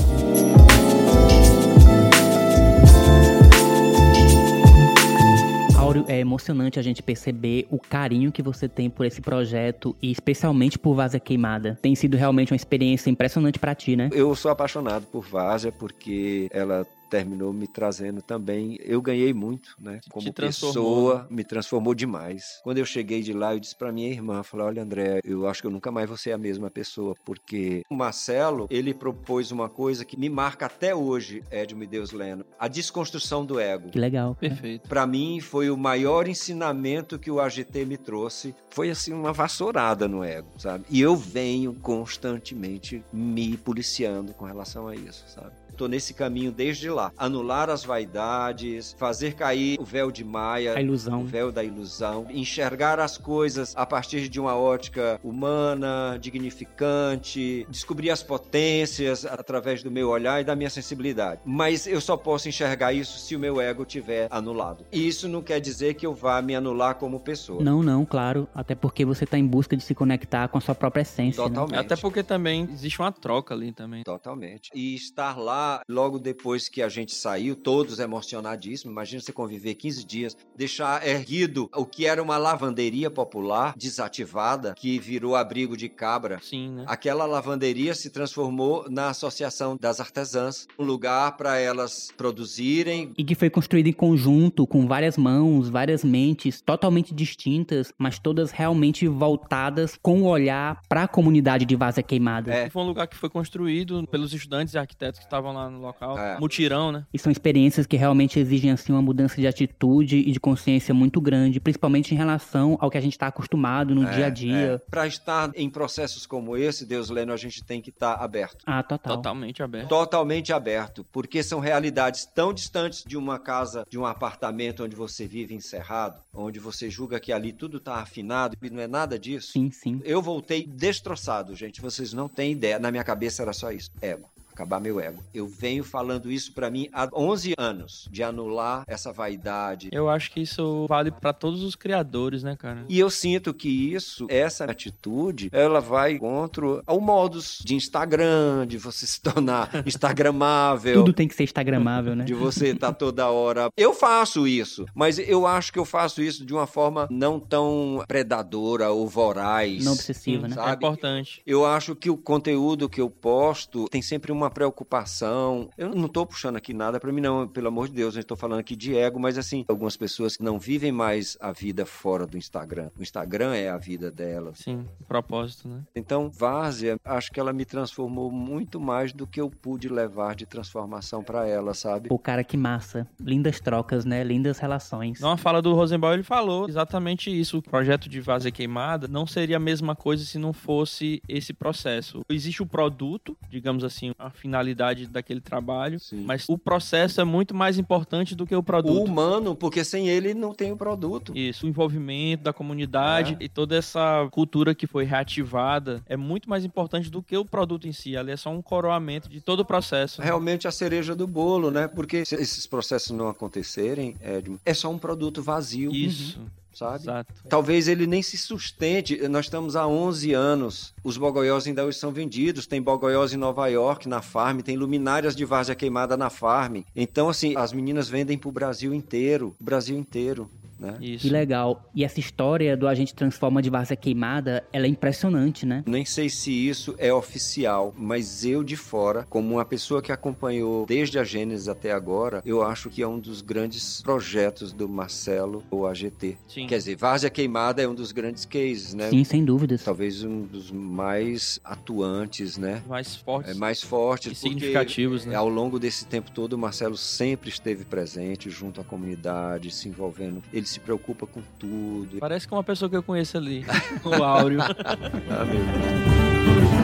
É emocionante a gente perceber o carinho que você tem por esse projeto e especialmente por Vaza Queimada. Tem sido realmente uma experiência impressionante pra ti, né? Eu sou apaixonado por Várzea porque ela terminou me trazendo também. Eu ganhei muito, né? Como pessoa, me transformou demais. Quando eu cheguei de lá, eu disse pra minha irmã, falei: "Olha, André, eu acho que eu nunca mais vou ser a mesma pessoa, porque o Marcelo, ele propôs uma coisa que me marca até hoje, Edmo e Deus Leno, a desconstrução do ego. Que legal. cara. Perfeito. Pra mim foi o maior ensinamento que o AGT me trouxe. Foi assim uma vassourada no ego, sabe? E eu venho constantemente me policiando com relação a isso, sabe? Tô nesse caminho desde lá. Anular as vaidades, fazer cair o véu de Maia, A o ilusão. véu da ilusão, enxergar as coisas a partir de uma ótica humana, dignificante, descobrir as potências através do meu olhar e da minha sensibilidade. Mas eu só posso enxergar isso se o meu ego tiver anulado. E isso não quer dizer que eu vá me anular como pessoa. Não, não, claro. Até porque você tá em busca de se conectar com a sua própria essência. né? Totalmente. Até porque também existe uma troca ali também. Totalmente. E estar lá logo depois que a gente saiu, todos emocionadíssimos. Imagina você conviver 15 dias, deixar erguido o que era uma lavanderia popular desativada, que virou abrigo de cabra. Sim, né? Aquela lavanderia se transformou na Associação das Artesãs, um lugar para elas produzirem. E que foi construído em conjunto, com várias mãos, várias mentes totalmente distintas, mas todas realmente voltadas com o olhar para a comunidade de Vaza Queimada. É. Foi um lugar que foi construído pelos estudantes e arquitetos que estavam lá lá no local. É. Mutirão, né? E são experiências que realmente exigem assim uma mudança de atitude e de consciência muito grande, principalmente em relação ao que a gente está acostumado no dia a dia. Para estar em processos como esse, Deus Leno, a gente tem que estar aberto. Ah, total. Totalmente aberto. Totalmente aberto, porque são realidades tão distantes de uma casa, de um apartamento onde você vive encerrado, onde você julga que ali tudo está afinado e não é nada disso. Sim, sim. Eu voltei destroçado, gente. Vocês não têm ideia. Na minha cabeça era só isso: ego. Acabar meu ego. Eu venho falando isso pra mim há 11 anos, de anular essa vaidade. Eu acho que isso vale pra todos os criadores, né, cara? E eu sinto que isso, essa atitude, ela vai contra o modus de Instagram, de você se tornar instagramável. Tudo tem que ser instagramável, né? De você estar toda hora. Eu faço isso, mas eu acho que eu faço isso de uma forma não tão predadora ou voraz. Não obsessiva, né? É Sabe? importante. Eu acho que o conteúdo que eu posto tem sempre uma preocupação. Eu não tô puxando aqui nada pra mim, não, pelo amor de Deus, eu estou falando aqui de ego, mas assim, algumas pessoas que não vivem mais a vida fora do Instagram. O Instagram é a vida delas. Sim, propósito, né? Então, Várzea, acho que ela me transformou muito mais do que eu pude levar de transformação pra ela, sabe? Pô, cara, que massa. Lindas trocas, né? Lindas relações. Numa fala do Rosenbaum, ele falou exatamente isso. O projeto de Vazia Queimada não seria a mesma coisa se não fosse esse processo. Existe o produto, digamos assim, a finalidade daquele trabalho, Sim. mas o processo é muito mais importante do que o O produto. humano, porque sem ele não tem o produto. Isso, o envolvimento da comunidade É. e toda essa cultura que foi reativada é muito mais importante do que o produto em si. Ali é só um coroamento de todo o processo. Realmente a cereja do bolo, né? Porque se esses processos não acontecerem, Edmo, é só um produto vazio, Isso, sabe? exato. Talvez ele nem se sustente. Nós estamos há 11 anos. Os bogoiós ainda hoje são vendidos. Tem bogoiós em Nova York, na farm. Tem luminárias de várzea queimada na farm. Então, assim, as meninas vendem pro Brasil inteiro. O Brasil inteiro, né? Isso. Que legal. E essa história do Agente Transforma de Várzea Queimada, ela é impressionante, né? Nem sei se isso é oficial, mas eu de fora, como uma pessoa que acompanhou desde a Gênesis até agora, eu acho que é um dos grandes projetos do Marcelo, o AGT. Sim. Quer dizer, Várzea Queimada é um dos grandes cases, né? Sim, sem dúvidas. Talvez um dos mais atuantes, né? Mais fortes. É mais fortes. E significativos, né? é, Ao longo desse tempo todo, o Marcelo sempre esteve presente junto à comunidade, se envolvendo. Ele se preocupa com tudo. Parece que é uma pessoa que eu conheço ali, o Áureo. Ah, meu Deus.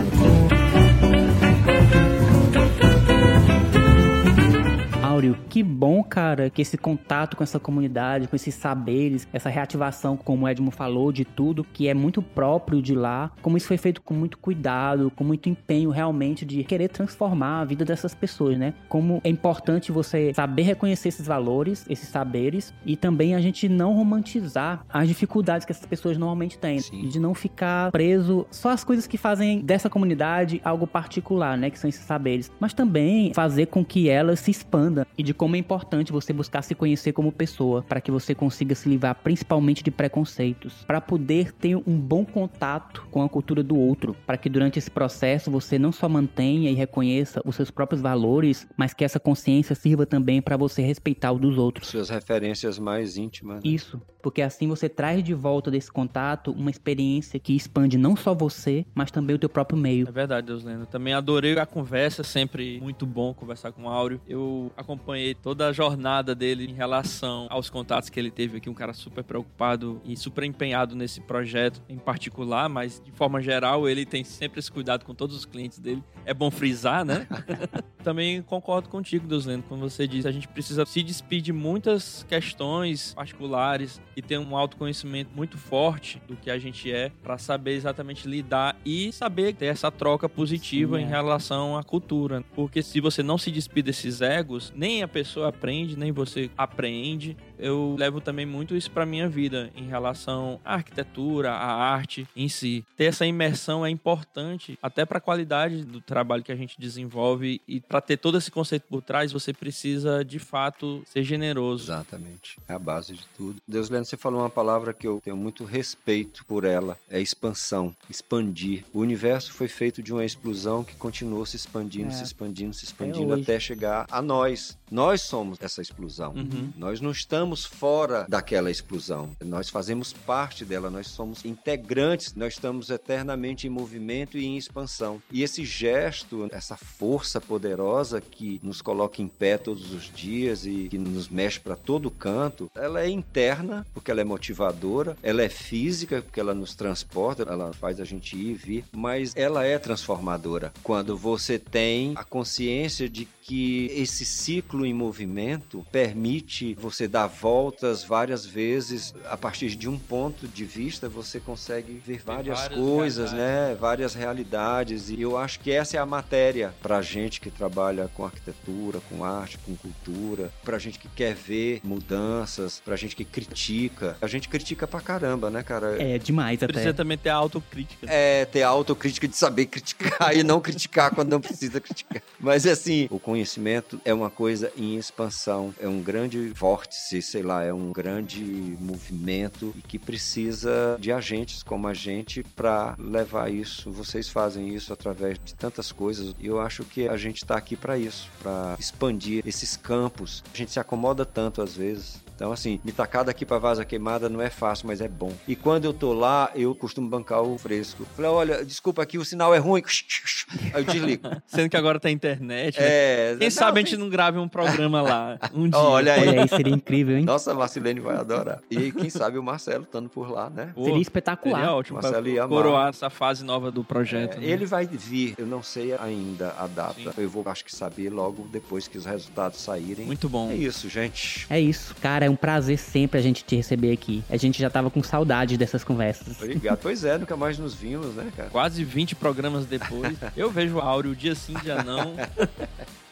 Áureo, que bom, cara, que esse contato com essa comunidade, com esses saberes, essa reativação, como o Edmo falou, de tudo, que é muito próprio de lá, como isso foi feito com muito cuidado, com muito empenho realmente de querer transformar a vida dessas pessoas, né? Como é importante você saber reconhecer esses valores, esses saberes, e também a gente não romantizar as dificuldades que essas pessoas normalmente têm. Sim. E de não ficar preso só às coisas que fazem dessa comunidade algo particular, né? Que são esses saberes. Mas também fazer com que ela se expanda e de como é importante você buscar se conhecer como pessoa para que você consiga se livrar principalmente de preconceitos, para poder ter um bom contato com a cultura do outro, para que durante esse processo você não só mantenha e reconheça os seus próprios valores, mas que essa consciência sirva também para você respeitar o dos outros. Suas referências mais íntimas. né? Isso, porque assim você traz de volta desse contato uma experiência que expande não só você, mas também o teu próprio meio. É verdade, Deus Lendo. Também adorei a conversa, sempre muito bom conversar com o Áureo. Eu acompanhei toda a jornada dele em relação aos contatos que ele teve aqui, um cara super preocupado e super empenhado nesse projeto em particular, mas de forma geral ele tem sempre esse cuidado com todos os clientes dele. É bom frisar, né? Também concordo contigo, Deus Lendo, quando você diz a gente precisa se despedir de muitas questões particulares e ter um autoconhecimento muito forte do que a gente é para saber exatamente lidar e saber ter essa troca positiva Sim, em é. relação à cultura. Porque se você não se despir desses egos, nem a pessoa aprende, nem você apreende. Eu levo também muito isso para minha vida em relação à arquitetura, à arte em si. Ter essa imersão é importante até para a qualidade do trabalho que a gente desenvolve e para ter todo esse conceito por trás, você precisa de fato ser generoso. Exatamente. É a base de tudo. Deus Lendo, você falou uma palavra que eu tenho muito respeito por ela. É expansão, expandir. O universo foi feito de uma explosão que continuou se expandindo, É. se expandindo, se expandindo hoje. até chegar a nós. Nós somos essa explosão. Uhum. Nós não estamos estamos fora daquela explosão. Nós fazemos parte dela, nós somos integrantes, nós estamos eternamente em movimento e em expansão. E esse gesto, essa força poderosa que nos coloca em pé todos os dias e que nos mexe para todo canto, ela é interna, porque ela é motivadora, ela é física, porque ela nos transporta, ela faz a gente ir e vir, mas ela é transformadora. Quando você tem a consciência de que esse ciclo em movimento permite você dar voltas várias vezes a partir de um ponto de vista você consegue ver várias, várias coisas, realidades. né, várias realidades e eu acho que essa é a matéria para gente que trabalha com arquitetura, com arte, com cultura, para gente que quer ver mudanças, para gente que critica. A gente critica pra caramba, né, cara? É demais até. Precisa também ter autocrítica. É, ter autocrítica de saber criticar e não criticar quando não precisa criticar. Mas assim, o conhecimento é uma coisa em expansão, é um grande vórtice, sei lá, é um grande movimento que precisa de agentes como a gente para levar isso. Vocês fazem isso através de tantas coisas e eu acho que a gente está aqui para isso, para expandir esses campos. A gente se acomoda tanto às vezes então, assim, me tacar daqui pra vaza queimada não é fácil, mas é bom. E quando eu tô lá, eu costumo bancar o fresco. Falei, olha, desculpa aqui, o sinal é ruim. Aí eu desligo. Sendo que agora tá internet. Né? É. Quem não, sabe a gente não grave um programa lá um dia. Olha aí. Olha aí, seria incrível, hein? Nossa, a Marcelene vai adorar. E quem sabe o Marcelo estando por lá, né? seria espetacular. Seria ótimo Marcelo ia coroar essa fase nova do projeto. É, né? Ele vai vir, eu não sei ainda a data. Sim. Eu vou, acho que saber logo depois que os resultados saírem. Muito bom. É isso, gente. É isso, cara. É um prazer sempre a gente te receber aqui. A gente já tava com saudade dessas conversas. Obrigado. Pois é, nunca mais nos vimos, né, cara? Quase 20 programas depois. eu vejo o Áureo dia sim, dia não.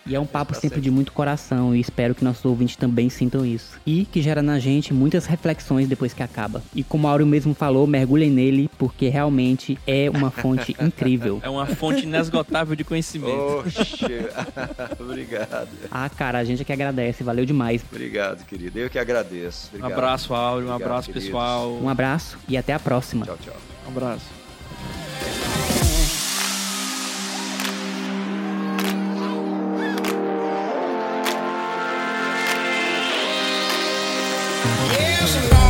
E é um papo sempre de muito coração e espero que nossos ouvintes também sintam isso. E que gera na gente muitas reflexões depois que acaba. E como o Áureo mesmo falou, mergulhem nele porque realmente é uma fonte incrível. É uma fonte inesgotável de conhecimento. Oxe, obrigado. Ah, cara, a gente é que agradece, valeu demais. Obrigado, querido. Eu que agradeço. Obrigado. Um abraço, Áureo, um abraço, queridos. pessoal. Um abraço e até a próxima. Tchau, tchau. Um abraço. Years.